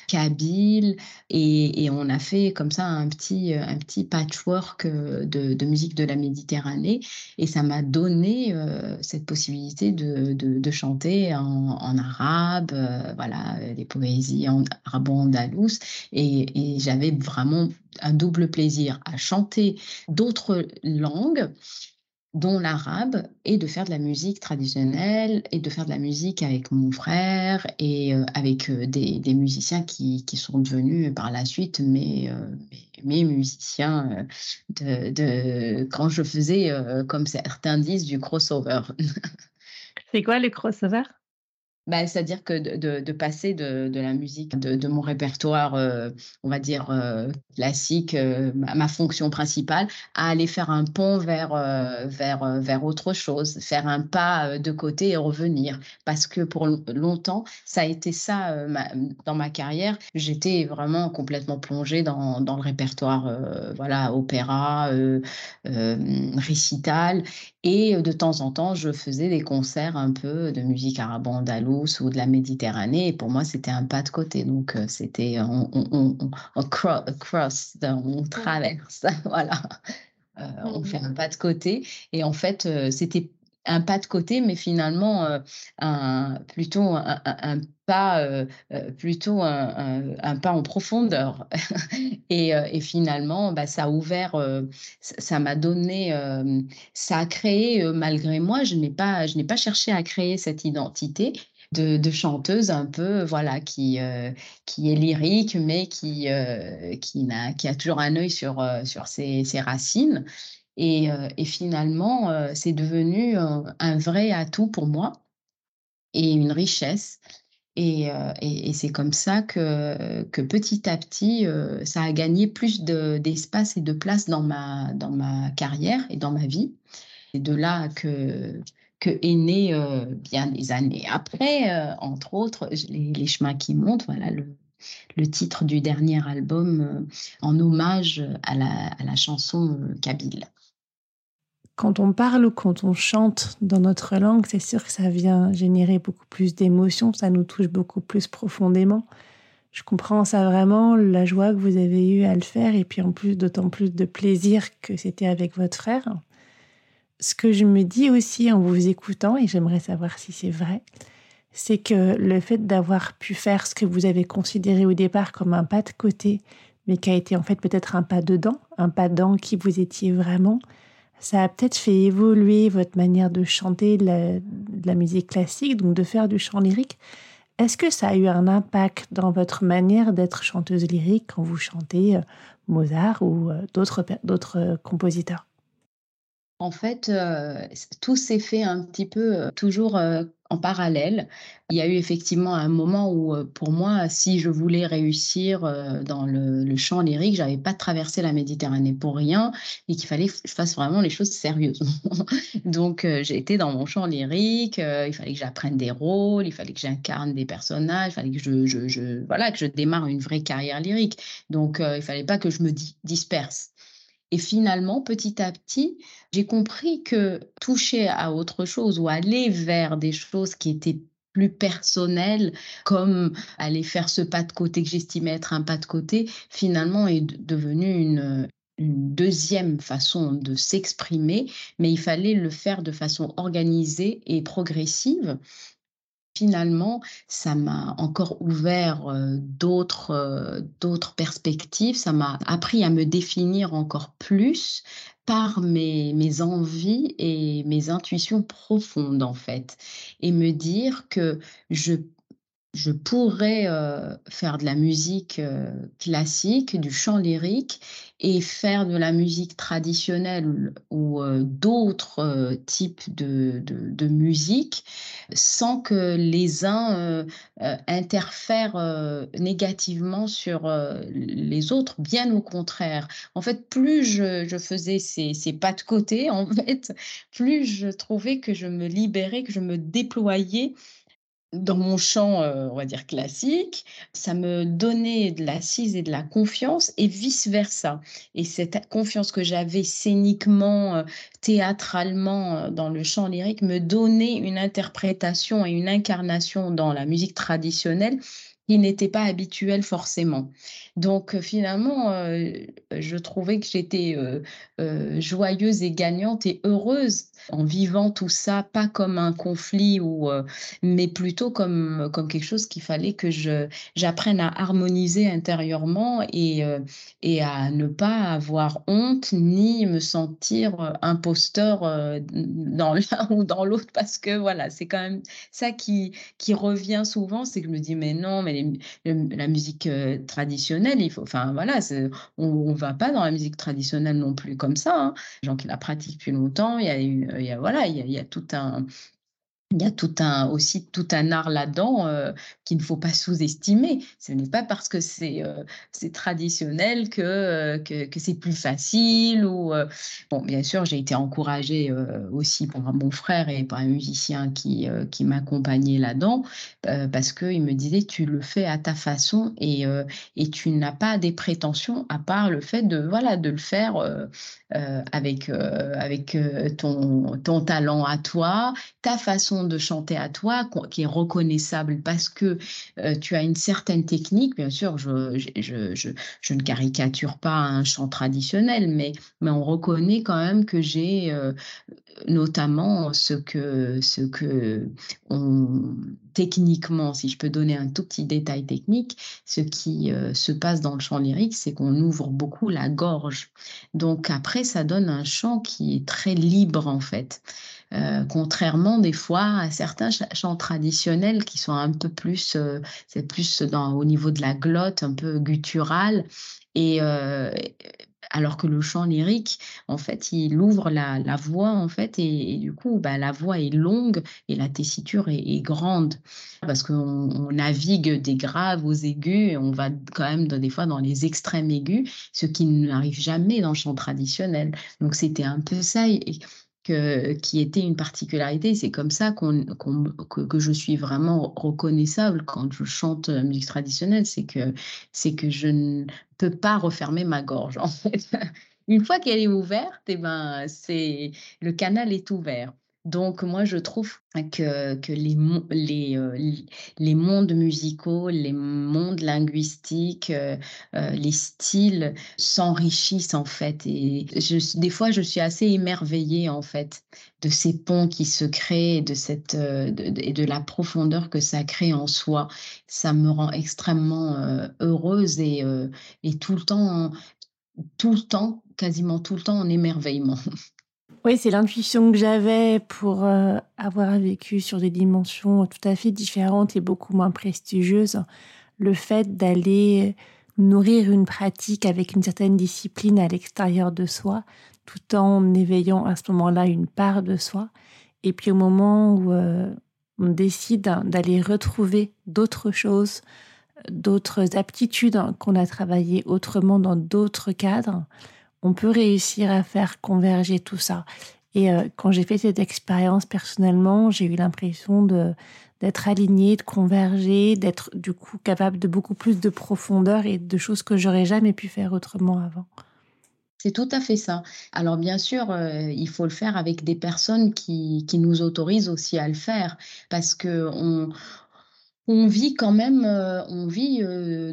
kabyle, et, on a fait comme ça un petit, un petit patchwork de, musique de la Méditerranée, et ça m'a donné cette possibilité de, chanter en, arabe, voilà, des poésies en et j'avais vraiment un double plaisir à chanter d'autres langues dont l'arabe, et de faire de la musique traditionnelle, et de faire de la musique avec mon frère, et euh, avec euh, des, musiciens qui, sont devenus par la suite mes, euh, musiciens de, quand je faisais, comme certains disent, du crossover. [laughs] C'est quoi le crossover? Bah, c'est-à-dire que de, de, passer de, de, la musique, de, mon répertoire, euh, on va dire, euh, classique, euh, ma, fonction principale, à aller faire un pont vers, vers, vers autre chose, faire un pas de côté et revenir. Parce que pour longtemps, ça a été ça dans ma carrière. J'étais vraiment complètement plongée dans, dans le répertoire, voilà, opéra, récital. Et de temps en temps, je faisais des concerts un peu de musique arabe-andalouse ou de la Méditerranée. Et pour moi, c'était un pas de côté. Donc, euh, c'était on, on, on, cross, on traverse, [laughs] voilà. Euh, on fait un pas de côté. Et en fait, euh, c'était un pas de côté, mais finalement un, plutôt un, pas plutôt un, pas en profondeur. [laughs] et, et, finalement, bah, ça a ouvert, ça m'a donné, ça a créé malgré moi. Je n'ai pas, je n'ai pas cherché à créer cette identité de, chanteuse un peu, voilà, qui, euh, qui est lyrique, mais qui, euh, qui, a, toujours un œil sur, euh, sur ses, racines. Et, et finalement, c'est devenu un, vrai atout pour moi et une richesse. Et, et, et c'est comme ça que, que petit à petit, ça a gagné plus d'espace et de place dans ma, dans ma carrière et dans ma vie. C'est de là que, que est né euh, bien des années après, euh, entre autres, les, chemins qui montent, voilà le, le titre du dernier album euh, en hommage à la, à la chanson kabyle. Quand on parle ou quand on chante dans notre langue, c'est sûr que ça vient générer beaucoup plus d'émotions, ça nous touche beaucoup plus profondément. Je comprends ça vraiment, la joie que vous avez eue à le faire, et puis en plus, d'autant plus de plaisir que c'était avec votre frère ce que je me dis aussi en vous écoutant, et j'aimerais savoir si c'est vrai, c'est que le fait d'avoir pu faire ce que vous avez considéré au départ comme un pas de côté, mais qui a été en fait peut-être un pas dedans, un pas dans qui vous étiez vraiment, ça a peut-être fait évoluer votre manière de chanter de la, de la, musique classique, donc de faire du chant lyrique. Est-ce que ça a eu un impact dans votre manière d'être chanteuse lyrique quand vous chantez euh, Mozart ou euh, d'autres euh, compositeurs? En fait, euh, tout s'est fait un petit peu euh, toujours euh, en parallèle. Il y a eu effectivement un moment où, pour moi, si je voulais réussir dans le, chant lyrique, j'avais pas traversé la Méditerranée pour rien et qu'il fallait que je fasse vraiment les choses sérieusement. [laughs] Donc, été dans mon chant lyrique. il fallait que j'apprenne des rôles, il fallait que j'incarne des personnages, il fallait que je, je, voilà, que je démarre une vraie carrière lyrique. Donc, il fallait pas que je me disperse. Et finalement, petit à petit, j'ai compris que toucher à autre chose ou aller vers des choses qui étaient plus personnelles, comme aller faire ce pas de côté que j'estimais être un pas de côté, finalement est devenu une, une deuxième façon de s'exprimer, mais il fallait le faire de façon organisée et progressive finalement, ça m'a encore ouvert d'autres d'autres perspectives, ça m'a appris à me définir encore plus par mes, mes envies et mes intuitions profondes en fait, et me dire que je je pourrais faire de la musique classique, du chant lyrique et faire de la musique traditionnelle ou d'autres types de, de, musique sans que les uns interfèrent négativement sur les autres, bien au contraire. En fait, plus je, je faisais ces, ces, pas de côté, [laughs] en fait, plus je trouvais que je me libérais, que je me déployais dans mon chant, euh, on va dire classique, ça me donnait de l'assise et de la confiance et vice-versa. Et cette confiance que j'avais scéniquement, euh, théâtralement euh, dans le chant lyrique me donnait une interprétation et une incarnation dans la musique traditionnelle qui n'était pas habituelle forcément. Donc finalement, je trouvais que j'étais joyeuse et gagnante et heureuse en vivant tout ça, pas comme un conflit, ou, mais plutôt comme, comme quelque chose qu'il fallait que j'apprenne à harmoniser intérieurement et, et à ne pas avoir honte ni me sentir imposteur dans l'un [laughs] ou dans l'autre, parce que voilà, c'est quand même ça qui, qui revient souvent, c'est que je me dis, mais non, mais la musique traditionnelle, il faut, enfin voilà, on ne va pas dans la musique traditionnelle non plus comme ça. Hein. Les gens qui la pratiquent depuis longtemps, il y a, a voilà, il y a tout un il y a tout un, aussi tout un art là-dedans euh, qu'il ne faut pas sous-estimer. Ce n'est pas parce que c'est euh, traditionnel que, euh, que, que c'est plus facile. Ou, bon, bien sûr, j'ai été encouragée aussi par mon frère et par un musicien qui, qui m'accompagnait là-dedans parce qu'il me disait tu le fais à ta façon et, et tu n'as pas des prétentions à part le fait de, voilà, de le faire avec, avec ton, ton talent à toi, ta façon de chanter à toi qui est reconnaissable parce que euh, tu as une certaine technique. Bien sûr, je, je, je, je, ne caricature pas un chant traditionnel, mais, mais on reconnaît quand même que j'ai euh, notamment ce que, ce que on, techniquement, si je peux donner un tout petit détail technique, ce qui euh, se passe dans le chant lyrique, c'est qu'on ouvre beaucoup la gorge. Donc après, ça donne un chant qui est très libre en fait. Euh, contrairement des fois à certains chants traditionnels qui sont un peu plus, euh, c'est plus au niveau de la glotte, un peu guttural. Et euh, alors que le chant lyrique, en fait, il ouvre la, la voix, en fait, et, du coup, bah, la voix est longue et la tessiture est, grande, parce qu'on navigue des graves aux aigus, et on va quand même des fois dans les extrêmes aigus, ce qui n'arrive jamais dans le chant traditionnel. Donc c'était un peu ça. Qui était une particularité. C'est comme ça qu'on, que, je suis vraiment reconnaissable quand je chante musique traditionnelle. C'est que, que je ne peux pas refermer ma gorge, [laughs] en fait. Une fois qu'elle est ouverte, eh ben, c'est, le canal est ouvert. Donc moi, je trouve que, que les, les, euh, les mondes musicaux, les mondes linguistiques, euh, euh, les styles s'enrichissent en fait. Et des fois, je suis assez émerveillée en fait de ces ponts qui se créent et de, cette, et de la profondeur que ça crée en soi. Ça me rend extrêmement heureuse et, et tout le temps, tout le temps, quasiment tout le temps en émerveillement. [laughs] Oui, c'est l'intuition que j'avais pour euh, avoir vécu sur des dimensions tout à fait différentes et beaucoup moins prestigieuses. Le fait d'aller nourrir une pratique avec une certaine discipline à l'extérieur de soi, tout en éveillant à ce moment-là une part de soi. Et puis au moment où euh, on décide d'aller retrouver d'autres choses, d'autres aptitudes qu'on a travaillées autrement dans d'autres cadres, on peut réussir à faire converger tout ça. Et euh, quand j'ai fait cette expérience personnellement, j'ai eu l'impression de d'être aligné, de converger, d'être du coup capable de beaucoup plus de profondeur et de choses que j'aurais jamais pu faire autrement avant. C'est tout à fait ça. Alors bien sûr, euh, il faut le faire avec des personnes qui, qui, nous autorisent aussi à le faire parce que on, on vit quand même, euh, on vit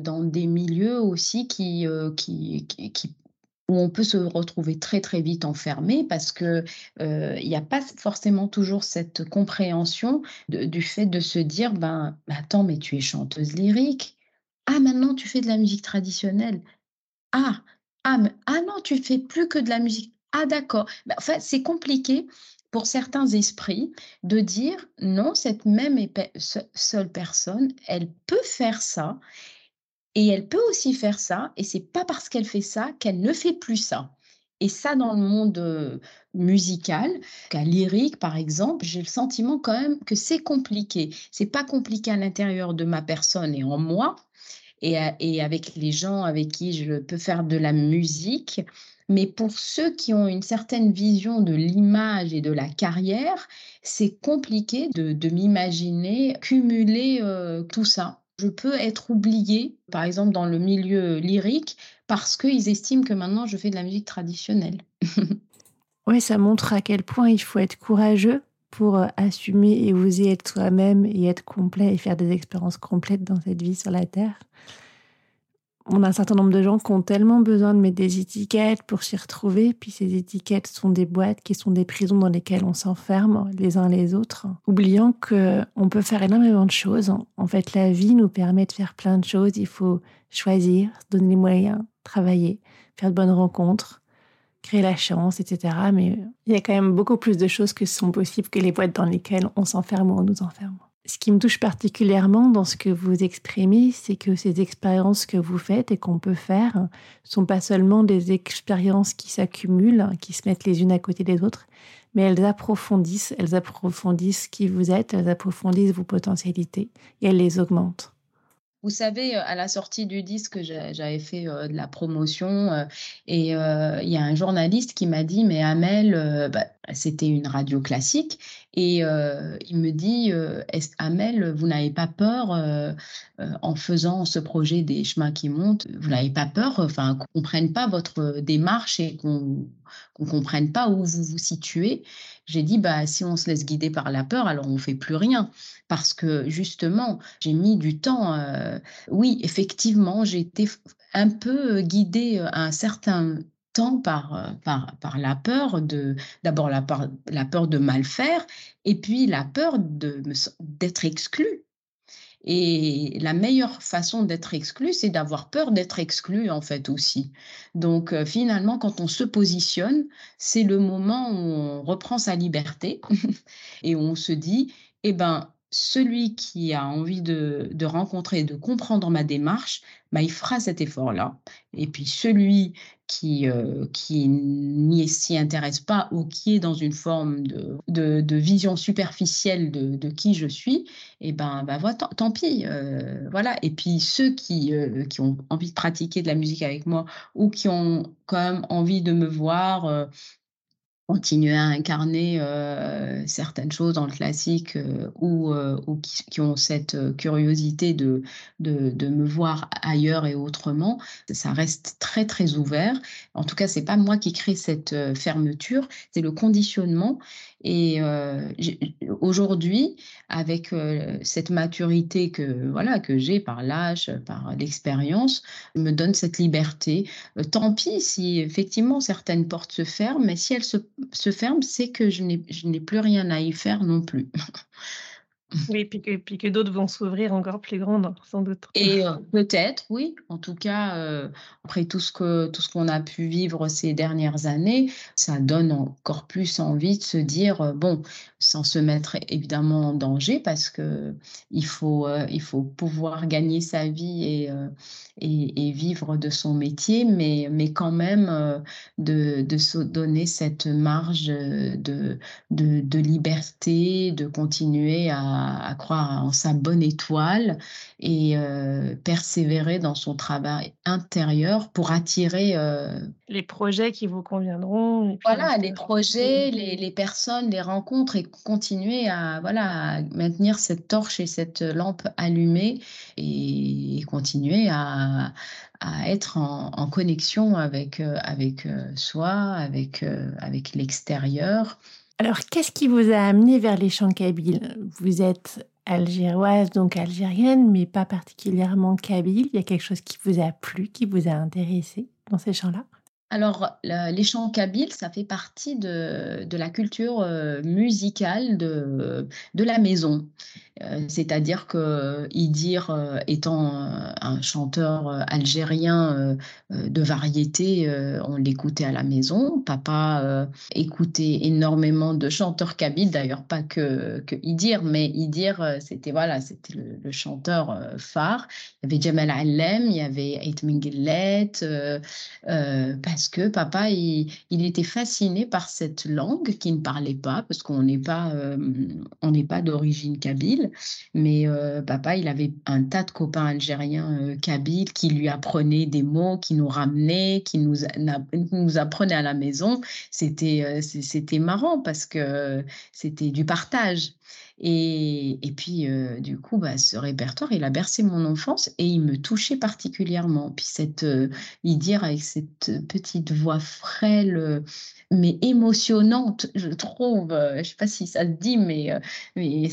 dans des milieux aussi qui, qui, qui, où on peut se retrouver très très vite enfermé parce que euh, il n'y a pas forcément toujours cette compréhension du fait de se dire ben attends mais tu es chanteuse lyrique. Ah maintenant tu fais de la musique traditionnelle. Ah ah ah non tu fais plus que de la musique. Ah d'accord. Enfin c'est compliqué pour certains esprits de dire non cette même seule personne elle peut faire ça et elle peut aussi faire ça, et c'est pas parce qu'elle fait ça qu'elle ne fait plus ça. Et ça, dans le monde musical, qu'à lyrique, par exemple, j'ai le sentiment quand même que c'est compliqué. C'est pas compliqué à l'intérieur de ma personne et en moi, et, et, avec les gens avec qui je peux faire de la musique. Mais pour ceux qui ont une certaine vision de l'image et de la carrière, c'est compliqué de, m'imaginer cumuler euh, tout ça. Je peux être oubliée, par exemple dans le milieu lyrique, parce qu'ils estiment que maintenant je fais de la musique traditionnelle. [laughs] oui, ça montre à quel point il faut être courageux pour euh, assumer et oser être soi-même et être complet et faire des expériences complètes dans cette vie sur la Terre on a un certain nombre de gens qui ont tellement besoin de mettre des étiquettes pour s'y retrouver, puis ces étiquettes sont des boîtes qui sont des prisons dans lesquelles on s'enferme les uns les autres, oubliant que on peut faire énormément de choses. En fait, la vie nous permet de faire plein de choses. Il faut choisir, donner les moyens, travailler, faire de bonnes rencontres, créer la chance, etc. Mais il y a quand même beaucoup plus de choses que sont possibles que les boîtes dans lesquelles on s'enferme ou on nous enferme. Ce qui me touche particulièrement dans ce que vous exprimez, c'est que ces expériences que vous faites et qu'on peut faire sont pas seulement des expériences qui s'accumulent, qui se mettent les unes à côté des autres, mais elles approfondissent, elles approfondissent qui vous êtes, elles approfondissent vos potentialités et elles les augmentent. Vous savez, à la sortie du disque, j'avais fait de la promotion et il y a un journaliste qui m'a dit, mais Amel, bah, c'était une radio classique, et il me dit, Amel, vous n'avez pas peur en faisant ce projet des chemins qui montent, vous n'avez pas peur, enfin, qu'on ne comprenne pas votre démarche et qu'on ne comprenne pas où vous vous situez? J'ai dit, bah, si on se laisse guider par la peur, alors on fait plus rien. Parce que justement, j'ai mis du temps. Euh, oui, effectivement, j'ai été un peu guidée à un certain temps par, euh, par, par la peur de, d'abord la, la peur de mal faire, et puis la peur de, d'être exclue. Et la meilleure façon d'être exclu, c'est d'avoir peur d'être exclu, en fait, aussi. Donc, euh, finalement, quand on se positionne, c'est le moment où on reprend sa liberté [laughs] et on se dit, eh ben, celui qui a envie de, de rencontrer, de comprendre ma démarche, bah, il fera cet effort-là. Et puis celui qui, euh, qui n'y s'y intéresse pas ou qui est dans une forme de, de, vision superficielle de, de, qui je suis, et eh ben, bah, voilà, tant, pis. Euh, voilà. Et puis ceux qui, euh, qui ont envie de pratiquer de la musique avec moi ou qui ont quand même envie de me voir continuer à incarner euh, certaines choses dans le classique euh, ou, euh, ou qui, ont cette curiosité de, de, de, me voir ailleurs et autrement, ça reste très très ouvert. En tout cas, c'est pas moi qui crée cette fermeture, c'est le conditionnement. Et aujourd'hui, avec cette maturité que voilà que j'ai par l'âge, par l'expérience, me donne cette liberté. tant pis si effectivement certaines portes se ferment, mais si elles se se ferme, c'est que je n'ai plus rien à y faire non plus. [laughs] [laughs] Oui, puis que, puis que d'autres vont s'ouvrir encore plus grandes, sans doute. Et euh, peut-être, oui. En tout cas, euh, après tout ce que tout ce qu'on a pu vivre ces dernières années, ça donne encore plus envie de se dire euh, bon, sans se mettre évidemment en danger, parce que il faut il faut pouvoir gagner sa vie et, et, vivre de son métier, mais mais quand même de, de se donner cette marge de de liberté, de continuer à à, croire en sa bonne étoile et euh, persévérer dans son travail intérieur pour attirer euh, les projets qui vous conviendront. voilà, les projets, les, les, personnes, les rencontres et continuer à voilà maintenir cette torche et cette lampe allumée et, continuer à, à être en, en, connexion avec, euh, avec soi, avec, avec l'extérieur. Alors, qu'est-ce qui vous a amené vers les chants kabyles? Vous êtes algéroise, donc algérienne, mais pas particulièrement kabyle. Il y a quelque chose qui vous a plu, qui vous a intéressé dans ces chants-là alors, les chants kabyles, ça fait partie de, la culture euh, musicale de la maison. Euh, c'est-à-dire que Idir, euh, étant un chanteur algérien de variété, on l'écoutait à la maison. Papa écoutait énormément de chanteurs kabyles, d'ailleurs pas que, que Idir, mais Idir, c'était voilà, c'était le, chanteur phare. Il y avait Jamal Allem, il y avait Ait Mingillet, parce que papa, il, était fasciné par cette langue qui ne parlait pas, parce qu'on n'est pas, n'est pas d'origine kabyle. Mais papa, il avait un tas de copains algériens kabyles qui lui apprenaient des mots, qui nous ramenaient, qui nous, nous apprenaient à la maison. C'était c'était marrant parce que c'était du partage. Et, et puis, euh, du coup, bah, ce répertoire, il a bercé mon enfance et il me touchait particulièrement. Puis, cette, euh, il dire avec cette petite voix frêle, euh, mais émotionnante, je trouve, je ne sais pas si ça se dit, mais, il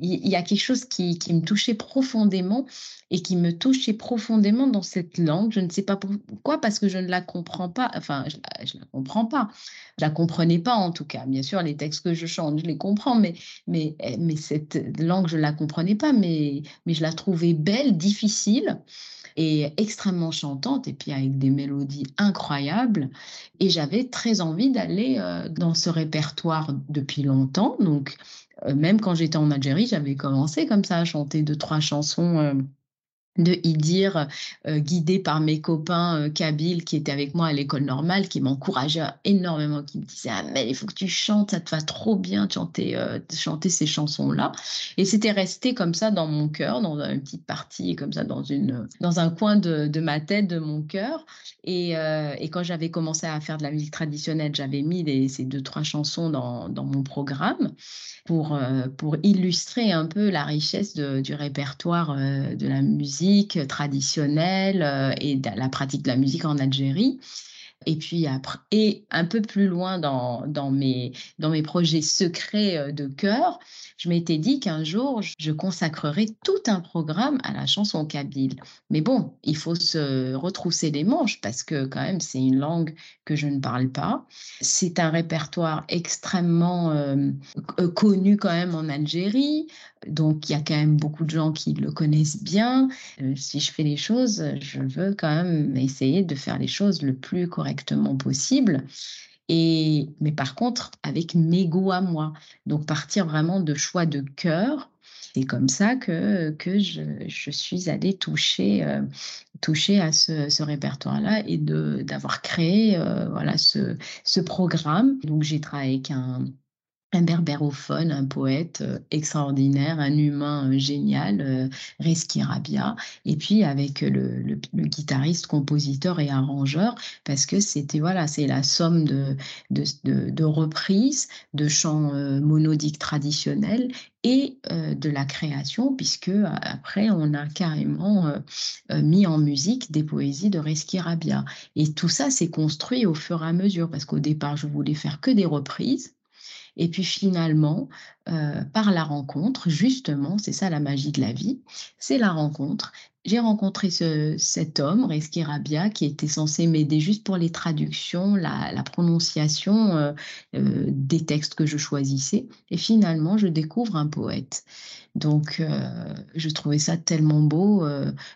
y a quelque chose qui, qui, me touchait profondément et qui me touchait profondément dans cette langue. Je ne sais pas pourquoi, parce que je ne la comprends pas. Enfin, je ne la, la comprends pas. Je la comprenais pas, en tout cas. Bien sûr, les textes que je chante, je les comprends, mais mais, eh, mais cette langue, je ne la comprenais pas, mais, mais je la trouvais belle, difficile et extrêmement chantante, et puis avec des mélodies incroyables. Et j'avais très envie d'aller euh, dans ce répertoire depuis longtemps. Donc, euh, même quand j'étais en Algérie, j'avais commencé comme ça à chanter deux, trois chansons. Euh, de y dire, euh, guidé par mes copains euh, kabyles qui étaient avec moi à l'école normale, qui m'encourageaient énormément, qui me disaient ah mais il faut que tu chantes, ça te va trop bien de chanter, euh, chanter ces chansons-là. Et c'était resté comme ça dans mon cœur, dans une petite partie, comme ça dans une dans un coin de, de ma tête, de mon cœur. Et, et quand j'avais commencé à faire de la musique traditionnelle, j'avais mis ces deux trois chansons dans, dans mon programme pour pour illustrer un peu la richesse de, du répertoire de la musique traditionnelle euh, et la pratique de la musique en Algérie. Et puis après, et un peu plus loin dans, dans, mes, dans mes projets secrets euh, de cœur, je m'étais dit qu'un jour, je consacrerais tout un programme à la chanson kabyle. Mais bon, il faut se retrousser les manches parce que quand même, c'est une langue que je ne parle pas. C'est un répertoire extrêmement euh, connu quand même en Algérie. Donc, il y a quand même beaucoup de gens qui le connaissent bien. Euh, si je fais les choses, je veux quand même essayer de faire les choses le plus correctement possible. Et, mais par contre, avec goûts à moi. Donc, partir vraiment de choix de cœur. C'est comme ça que, que je, je suis allée toucher, euh, toucher à ce, ce répertoire-là et d'avoir créé euh, voilà, ce, ce programme. Donc, j'ai travaillé avec un, un berbérophone, un poète euh, extraordinaire, un humain euh, génial, euh, Reski Rabia, et puis avec le, guitariste, compositeur et arrangeur, parce que c'était voilà, c'est la somme de, de, reprises, de chants monodiques traditionnels et de la création, puisque après on a carrément mis en musique des poésies de Reski Rabia. Et tout ça s'est construit au fur et à mesure, parce qu'au départ je voulais faire que des reprises. Et puis finalement, euh, par la rencontre, justement, c'est ça la magie de la vie, c'est la rencontre. J'ai rencontré ce, cet homme, Reski Rabia, qui était censé m'aider juste pour les traductions, la, prononciation euh, euh, des textes que je choisissais. Et finalement, je découvre un poète. Donc, je trouvais ça tellement beau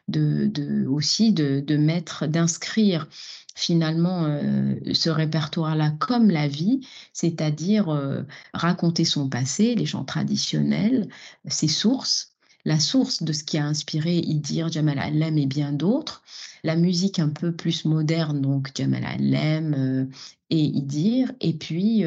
de, aussi de, mettre, d'inscrire finalement euh, ce répertoire-là comme la vie, c'est-à-dire euh, raconter son passé, les chants traditionnels, ses sources, la source de ce qui a inspiré Idir, Jamal Allem et bien d'autres, la musique un peu plus moderne, donc Jamal Allem euh, et Idir, et puis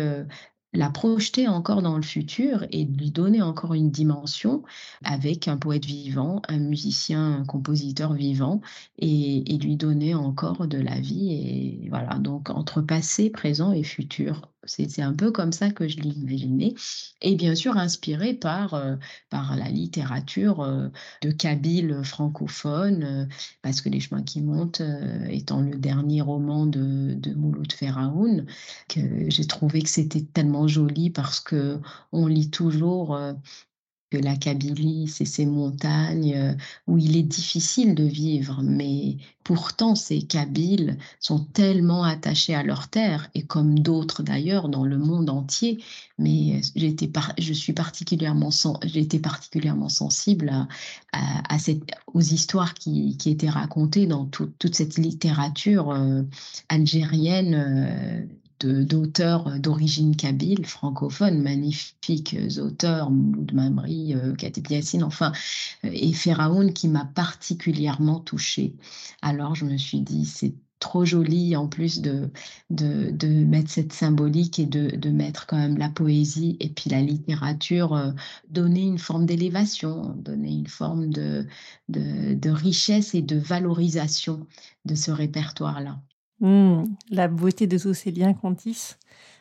la projeter encore dans le futur et lui donner encore une dimension avec un poète vivant, un musicien, un compositeur vivant et, lui donner encore de la vie. Et voilà, donc entre passé, présent et futur. C'est un peu comme ça que je l'imaginais. Et bien sûr, inspiré par, euh, par la littérature euh, de Kabyle francophone, euh, parce que Les chemins qui montent, étant le dernier roman de, de Mouloud Feraoun, que j'ai trouvé que c'était tellement joli parce que on lit toujours que la Kabylie, c'est ces montagnes euh, où il est difficile de vivre, mais pourtant ces Kabyles sont tellement attachés à leur terre, et comme d'autres d'ailleurs dans le monde entier, mais je suis particulièrement, été particulièrement sensible à, aux histoires qui, étaient racontées dans toute cette littérature euh, algérienne. Euh, d'auteurs d'origine kabyle, francophones, magnifiques auteurs, Mouloud Mamri, euh, Yassine, enfin, euh, et Pharaon qui m'a particulièrement touchée. Alors je me suis dit, c'est trop joli en plus de, de, mettre cette symbolique et de, de, mettre quand même la poésie et puis la littérature, euh, donner une forme d'élévation, donner une forme de, de, richesse et de valorisation de ce répertoire-là. Mmh, la beauté de tous ces liens qu'on tisse.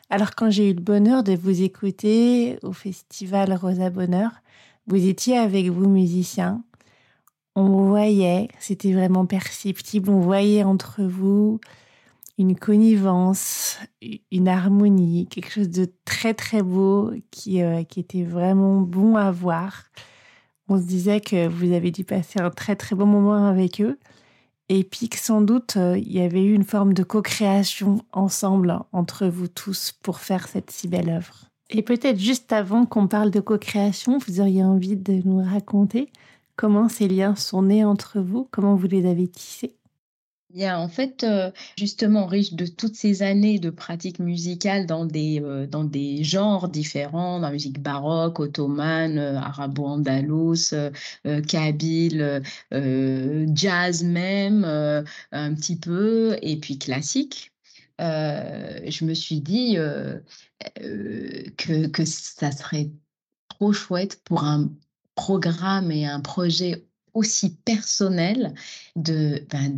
Alors quand j'ai eu le bonheur de vous écouter au festival Rosa Bonheur, vous étiez avec vous musiciens on voyait, c'était vraiment perceptible, on voyait entre vous une connivence, une harmonie, quelque chose de très très beau qui, euh, qui était vraiment bon à voir. On se disait que vous avez dû passer un très très bon moment avec eux et puis que sans doute euh, il y avait eu une forme de co-création ensemble entre vous tous pour faire cette si belle œuvre. Et peut-être juste avant qu'on parle de co-création, vous auriez envie de nous raconter Comment ces liens sont nés entre vous Comment vous les avez tissés? Bien, en fait, euh, justement, riche de toutes ces années de pratique musicale dans des, euh, dans des genres différents, dans la musique baroque, ottomane, euh, arabo-andalouse, kabyle, jazz même, un petit peu, et puis classique. je me suis dit que, que ça serait trop chouette pour un programme et un projet aussi personnel de ben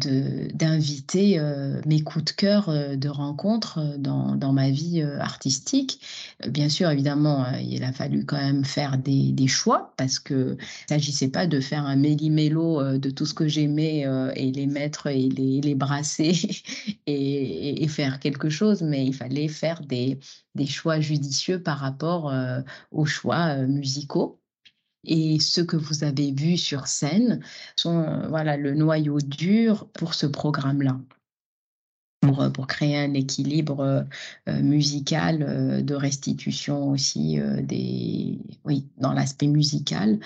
d'inviter euh, mes coups de cœur euh, de rencontre euh, dans, dans, ma vie artistique. Bien sûr, évidemment, il a fallu quand même faire des, choix parce que s'agissait pas de faire un méli-mélo de tout ce que j'aimais et les mettre et les, les brasser [laughs] et, et, faire quelque chose, mais il fallait faire des, des choix judicieux par rapport aux choix musicaux et ce que vous avez vu sur scène sont euh, voilà le noyau dur pour ce programme-là. Pour, euh, pour, créer un équilibre euh, musical de restitution aussi des oui dans l'aspect musical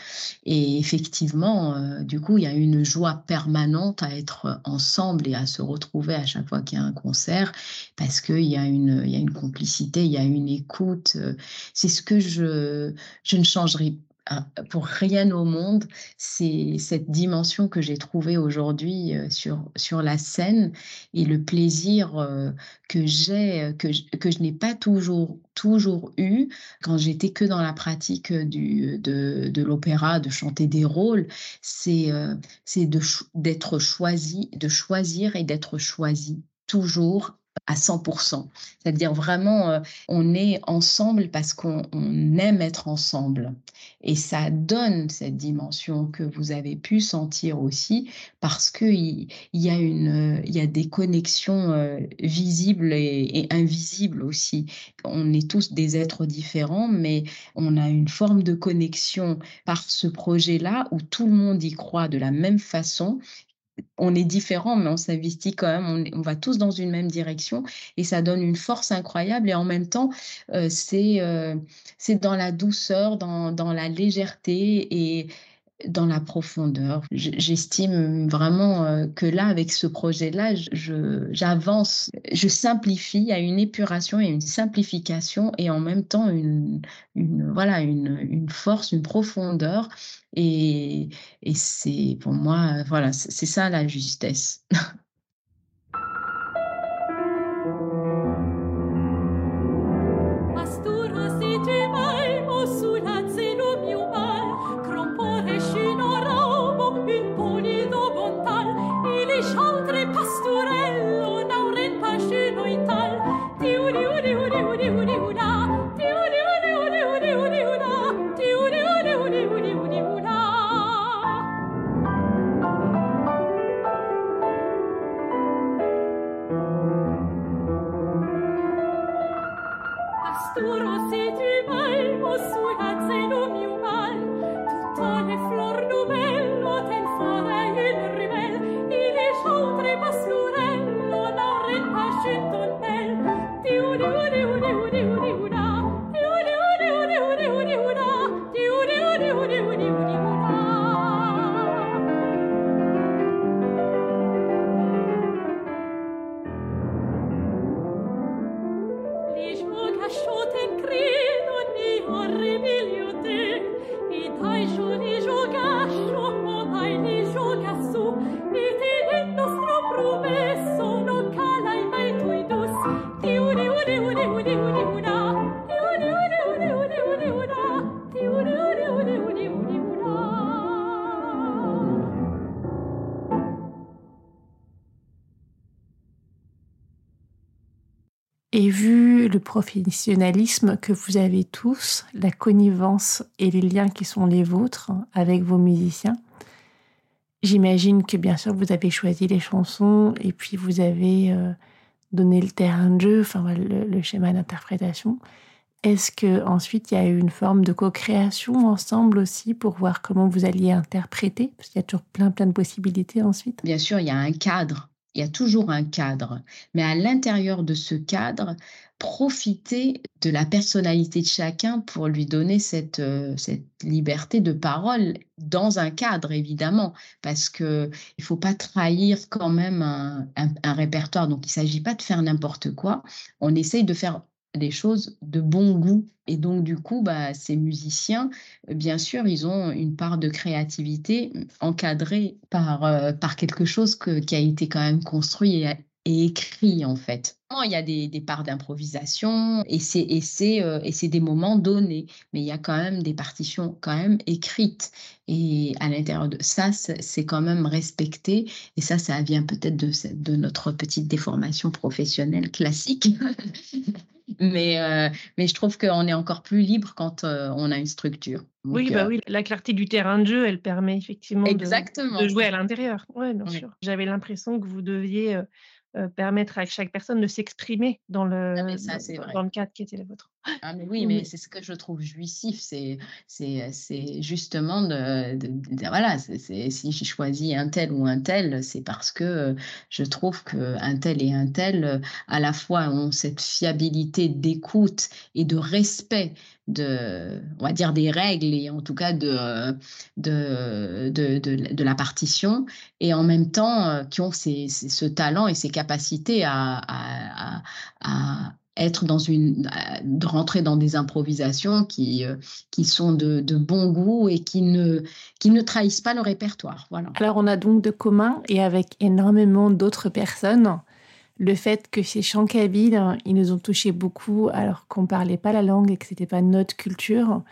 et effectivement du coup il y a une joie permanente à être ensemble et à se retrouver à chaque fois qu'il y a un concert parce qu'il y a une il y a une complicité il y a une écoute c'est ce que je je ne changerai pour rien au monde, c'est cette dimension que j'ai trouvée aujourd'hui euh, sur, sur la scène et le plaisir euh, que j'ai, euh, que je, que je n'ai pas toujours, toujours eu quand j'étais que dans la pratique du, de, de l'opéra, de chanter des rôles, c'est c'est d'être choisi, de choisir et d'être choisi toujours à 100%. C'est-à-dire vraiment, euh, on est ensemble parce qu'on aime être ensemble. Et ça donne cette dimension que vous avez pu sentir aussi parce qu'il y, a il y a des connexions euh, visibles et, invisibles aussi. On est tous des êtres différents, mais on a une forme de connexion par ce projet-là où tout le monde y croit de la même façon on est différents, mais on s'investit quand même, on, va tous dans une même direction et ça donne une force incroyable. Et en même temps, euh, euh, c'est dans la douceur, dans, dans la légèreté et dans la profondeur. J'estime vraiment euh, que là, avec ce projet-là, j'avance, je, simplifie, il y a une épuration et une simplification et en même temps une, une voilà, une, une, force, une profondeur. Et, et c'est pour moi, voilà, c'est ça la justesse. [laughs] Et vu le professionnalisme que vous avez tous, la connivence et les liens qui sont les vôtres avec vos musiciens, j'imagine que bien sûr vous avez choisi les chansons et puis vous avez euh, donné le terrain de jeu, enfin le, schéma d'interprétation. Est-ce que ensuite il y a eu une forme de co-création ensemble aussi pour voir comment vous alliez interpréter? Parce qu'il y a toujours plein plein de possibilités ensuite. Bien sûr, il y a un cadre il y a toujours un cadre. Mais à l'intérieur de ce cadre, profiter de la personnalité de chacun pour lui donner cette, euh, liberté de parole dans un cadre, évidemment, parce qu'il ne faut pas trahir quand même un, un répertoire. Donc, il ne s'agit pas de faire n'importe quoi. On essaye de faire des choses de bon goût. Et donc, du coup, bah, ces musiciens, bien sûr, ils ont une part de créativité encadrée par, euh, par quelque chose qui a été quand même construit et, écrit, en fait. Il y a des, des parts d'improvisation et c'est euh, des moments donnés, mais il y a quand même des partitions quand même écrites. Et à l'intérieur de ça, c'est quand même respecté. Et ça, ça vient peut-être de, de notre petite déformation professionnelle classique. [laughs] mais, euh, mais je trouve qu'on est encore plus libre quand euh, on a une structure. oui, bah euh oui, la clarté du terrain de jeu, elle permet effectivement De, de jouer à l'intérieur. Oui, bien sûr. J'avais l'impression que vous deviez euh, permettre à chaque personne de s'exprimer dans le, ah, dans, le cadre qui était le vôtre. Ah mais oui, mais c'est ce que je trouve jouissif, c'est c'est justement de, de, voilà, si j'ai choisi un tel ou un tel, c'est parce que je trouve que un tel et un tel à la fois ont cette fiabilité d'écoute et de respect de, on va dire, des règles et en tout cas de, de, de, de, la partition et en même temps qui ont ces, ce talent et ces capacités à, à, à, être dans une, de rentrer dans des improvisations qui, euh, qui sont de, de bon goût et qui ne, qui ne trahissent pas le répertoire. Alors on a donc de commun et avec énormément d'autres personnes le fait que ces chants kabyles, ils nous ont touchés beaucoup alors qu'on ne parlait pas la langue et que c'était pas notre culture.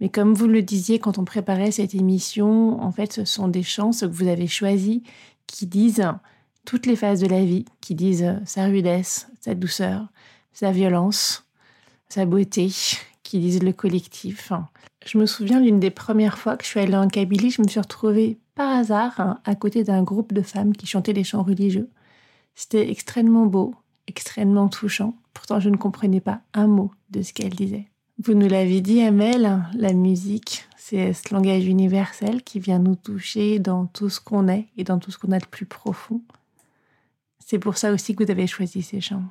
Mais comme vous le disiez quand on préparait cette émission, en fait, ce sont des chants, que vous avez choisis, qui disent toutes les phases de la vie, qui disent sa rudesse, sa douceur, sa violence, sa beauté, qui disent le collectif. Je me souviens d'une des premières fois que je suis allée en Kabylie, je me suis retrouvée par hasard hein, à côté d'un groupe de femmes qui chantaient des chants religieux. C'était extrêmement beau, extrêmement touchant. Pourtant, je ne comprenais pas un mot de ce qu'elle disait. Vous nous l'avez dit, Amel, la musique, c'est ce langage universel qui vient nous toucher dans tout ce qu'on est et dans tout ce qu'on a de plus profond. C'est pour ça aussi que vous avez choisi ces chants.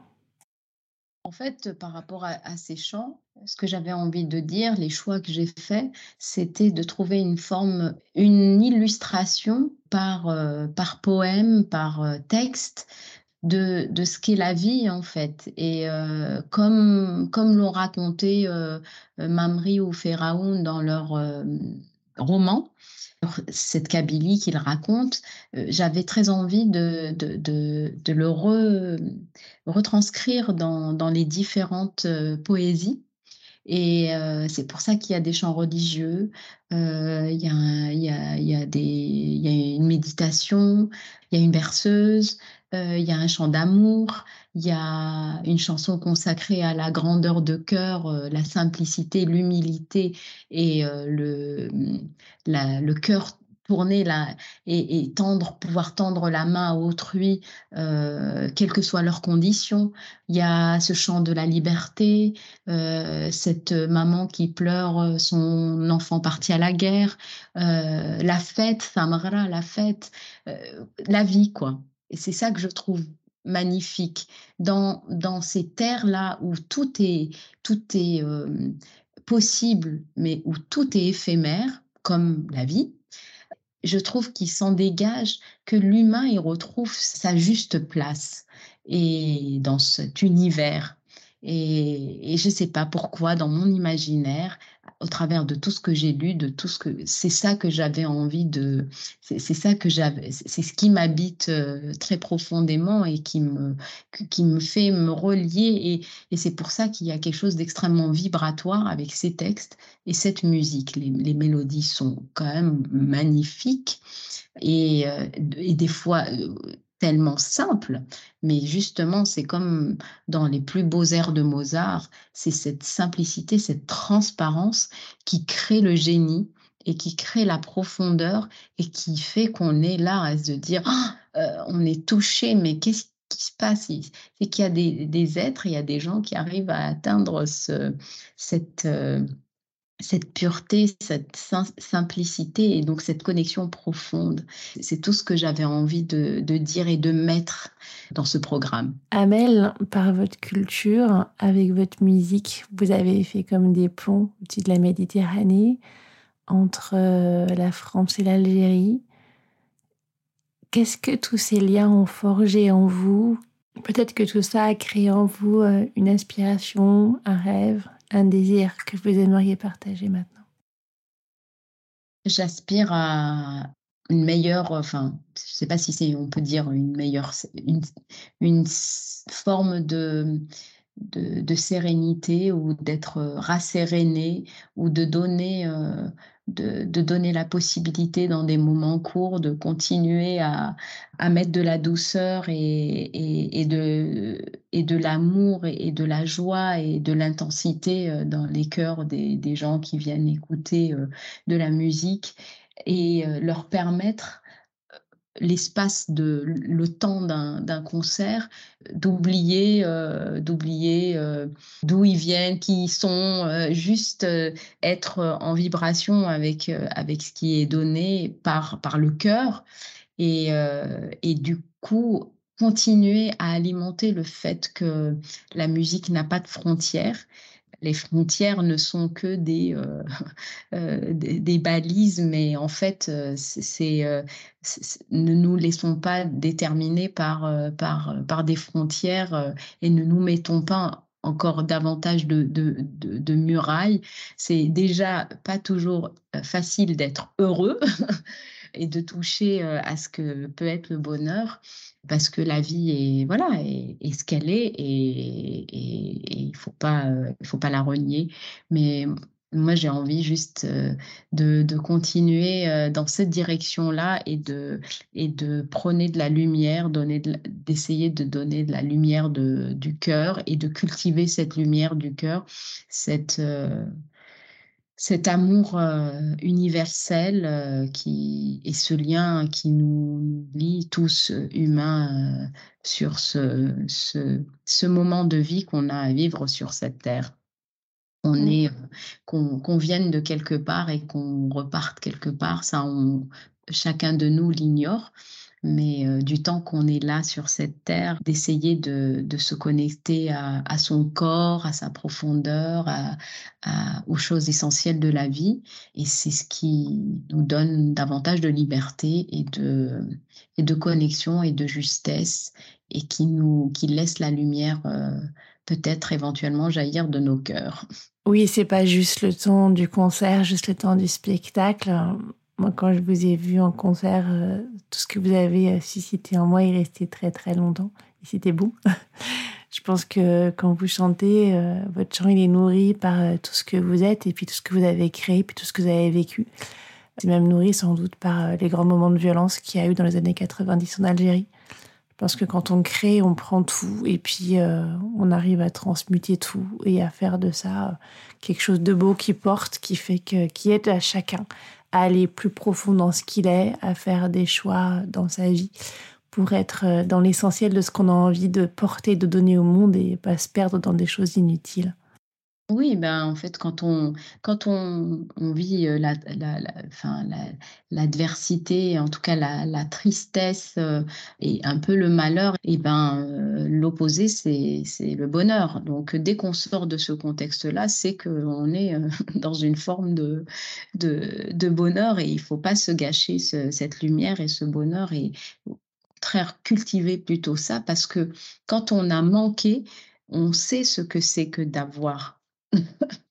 En fait, par rapport à, ces chants, ce que j'avais envie de dire, les choix que j'ai faits, c'était de trouver une forme, une illustration par, euh, par poème, par euh, texte, de, de ce qu'est la vie en fait. Et euh, comme, comme l'ont raconté euh, euh, Mamri ou Pharaon dans leur roman, cette Kabylie qu'il raconte, j'avais très envie de, le retranscrire dans, dans, les différentes poésies. Et c'est pour ça qu'il y a des chants religieux, il y, a, une méditation, il y a une berceuse, il y a un chant d'amour, il y a une chanson consacrée à la grandeur de cœur, la simplicité, l'humilité et la, le cœur tourner là et, tendre, pouvoir tendre la main à autrui, euh, quelles que soient leurs conditions. Il y a ce chant de la liberté, euh, cette maman qui pleure euh, son enfant parti à la guerre, la fête, la fête, la vie, quoi. Et c'est ça que je trouve magnifique dans, dans ces terres-là où tout est, tout est possible, mais où tout est éphémère, comme la vie, je trouve qu'il s'en dégage, que l'humain y retrouve sa juste place et dans cet univers. Et, je ne sais pas pourquoi, dans mon imaginaire, au travers de tout ce que j'ai lu, de tout ce que c'est ça que j'avais envie de, c'est ça que j'avais, c'est ce qui m'habite euh, très profondément et qui me qui me fait me relier et, et c'est pour ça qu'il y a quelque chose d'extrêmement vibratoire avec ces textes et cette musique. Les, les mélodies sont quand même magnifiques et, euh, et des fois euh, tellement simple, mais justement, c'est comme dans les plus beaux airs de Mozart, c'est cette simplicité, cette transparence qui crée le génie et qui crée la profondeur et qui fait qu'on est là à se dire, «Ah, euh, on est touché, mais qu'est-ce qui se passe? C'est qu'il y a des, êtres, il y a des gens qui arrivent à atteindre ce, cette... Euh, cette pureté, cette simplicité et donc cette connexion profonde. C'est tout ce que j'avais envie de, dire et de mettre dans ce programme. Amel, par votre culture, avec votre musique, vous avez fait comme des ponts au-dessus de la Méditerranée, entre euh, la France et l'Algérie. Qu'est-ce que tous ces liens ont forgé en vous? Peut-être que tout ça a créé en vous euh, une inspiration, un rêve, un désir que vous aimeriez partager maintenant. J'aspire à une meilleure, enfin, je ne sais pas si c'est, on peut dire une meilleure, une, une forme de, de, de, sérénité ou d'être rasséréné ou de donner euh, de, donner la possibilité dans des moments courts de continuer à, mettre de la douceur et, de, et de l'amour et, de la joie et de l'intensité euh, dans les cœurs des, gens qui viennent écouter euh, de la musique et euh, leur permettre l'espace de le temps d'un concert, d'oublier euh, d'oublier euh, d'où ils viennent, qui ils sont, euh, juste être en vibration avec avec ce qui est donné par par le cœur. Et et du coup continuer à alimenter le fait que la musique n'a pas de frontières les frontières ne sont que des, euh, [laughs] euh, des, balises, mais en fait, euh, ne nous laissons pas déterminer par, par, par des frontières et ne nous mettons pas encore davantage de, de, de murailles. C'est déjà pas toujours facile d'être heureux. [laughs] et de toucher à ce que peut être le bonheur parce que la vie est voilà est, ce qu'elle est et il faut pas il faut pas la renier. Mais moi j'ai envie juste de, de continuer dans cette direction là et de et de prôner de la lumière d'essayer de, donner de la lumière du cœur et de cultiver cette lumière du cœur cette cet amour euh, universel euh, qui est ce lien qui nous lie tous euh, humains sur ce, ce, moment de vie qu'on a à vivre sur cette terre. On mmh. est qu'on vienne de quelque part et qu'on reparte quelque part, ça on, chacun de nous l'ignore mais euh, du temps qu'on est là sur cette terre, d'essayer de, de, se connecter à, son corps, à sa profondeur, aux choses essentielles de la vie. Et c'est ce qui nous donne davantage de liberté et de, et de connexion et de justesse et qui nous qui laisse la lumière euh, peut-être éventuellement jaillir de nos cœurs. Oui, c'est pas juste le temps du concert, juste le temps du spectacle. Moi, quand je vous ai vu en concert, euh, tout ce que vous avez euh, suscité en moi est resté très très longtemps. Et c'était beau. [laughs] je pense que quand vous chantez, euh, votre chant il est nourri par tout ce que vous êtes et puis tout ce que vous avez créé, puis tout ce que vous avez vécu. C'est même nourri sans doute par les grands moments de violence qu'il y a eu dans les années 90 en Algérie. Je pense que quand on crée, on prend tout et puis on arrive à transmuter tout et à faire de ça quelque chose de beau qui porte, qui fait que, qui aide à chacun aller plus profond dans ce qu'il est, à faire des choix dans sa vie pour être euh, dans l'essentiel de ce qu'on a envie de porter, de donner au monde et pas se perdre dans des choses inutiles. Oui, ben, en fait, quand on, quand on, vit la, la, la, l'adversité, en tout cas la, la tristesse et un peu le malheur, et ben, l'opposé, c'est, le bonheur. Donc, dès qu'on sort de ce contexte-là, c'est qu'on est [laughs] dans une forme de, de, de bonheur et il faut pas se gâcher cette lumière et ce bonheur et au contraire cultiver plutôt ça parce que quand on a manqué, on sait ce que c'est que d'avoir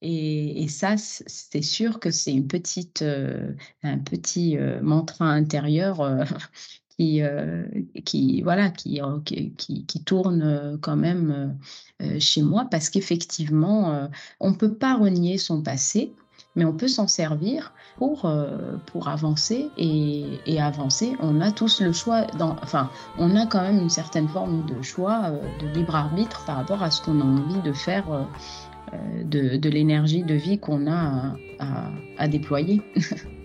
et, ça, c'est sûr que c'est une petite, euh, un petit euh, mantra intérieur euh, [laughs] qui, qui, voilà, qui, qui, tourne quand même chez moi parce qu'effectivement, on ne peut pas renier son passé, mais on peut s'en servir pour, pour avancer et, avancer. On a tous le choix, dans, enfin, on a quand même une certaine forme de choix, de libre arbitre par rapport à ce qu'on a envie de faire de, de l'énergie de vie qu'on a à, à, déployer.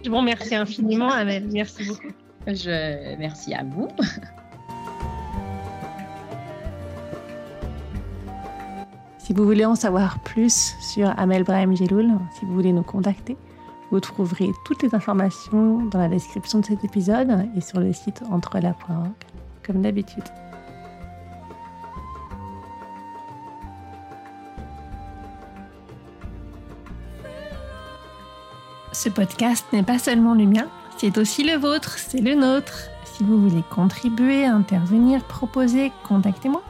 Je vous remercie infiniment, Amel. Merci beaucoup. Je, merci à vous. Si vous voulez en savoir plus sur Amel Brahim Jeloul, si vous voulez nous contacter, vous trouverez toutes les informations dans la description de cet épisode et sur le site entrela.org, comme d'habitude. Ce podcast n'est pas seulement le mien, c'est aussi le vôtre, c'est le nôtre. Si vous voulez contribuer, intervenir, proposer, contactez-moi.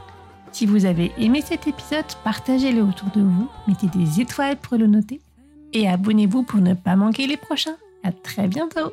Si vous avez aimé cet épisode, partagez-le autour de vous, mettez des étoiles pour le noter et abonnez-vous pour ne pas manquer les prochains. À très bientôt!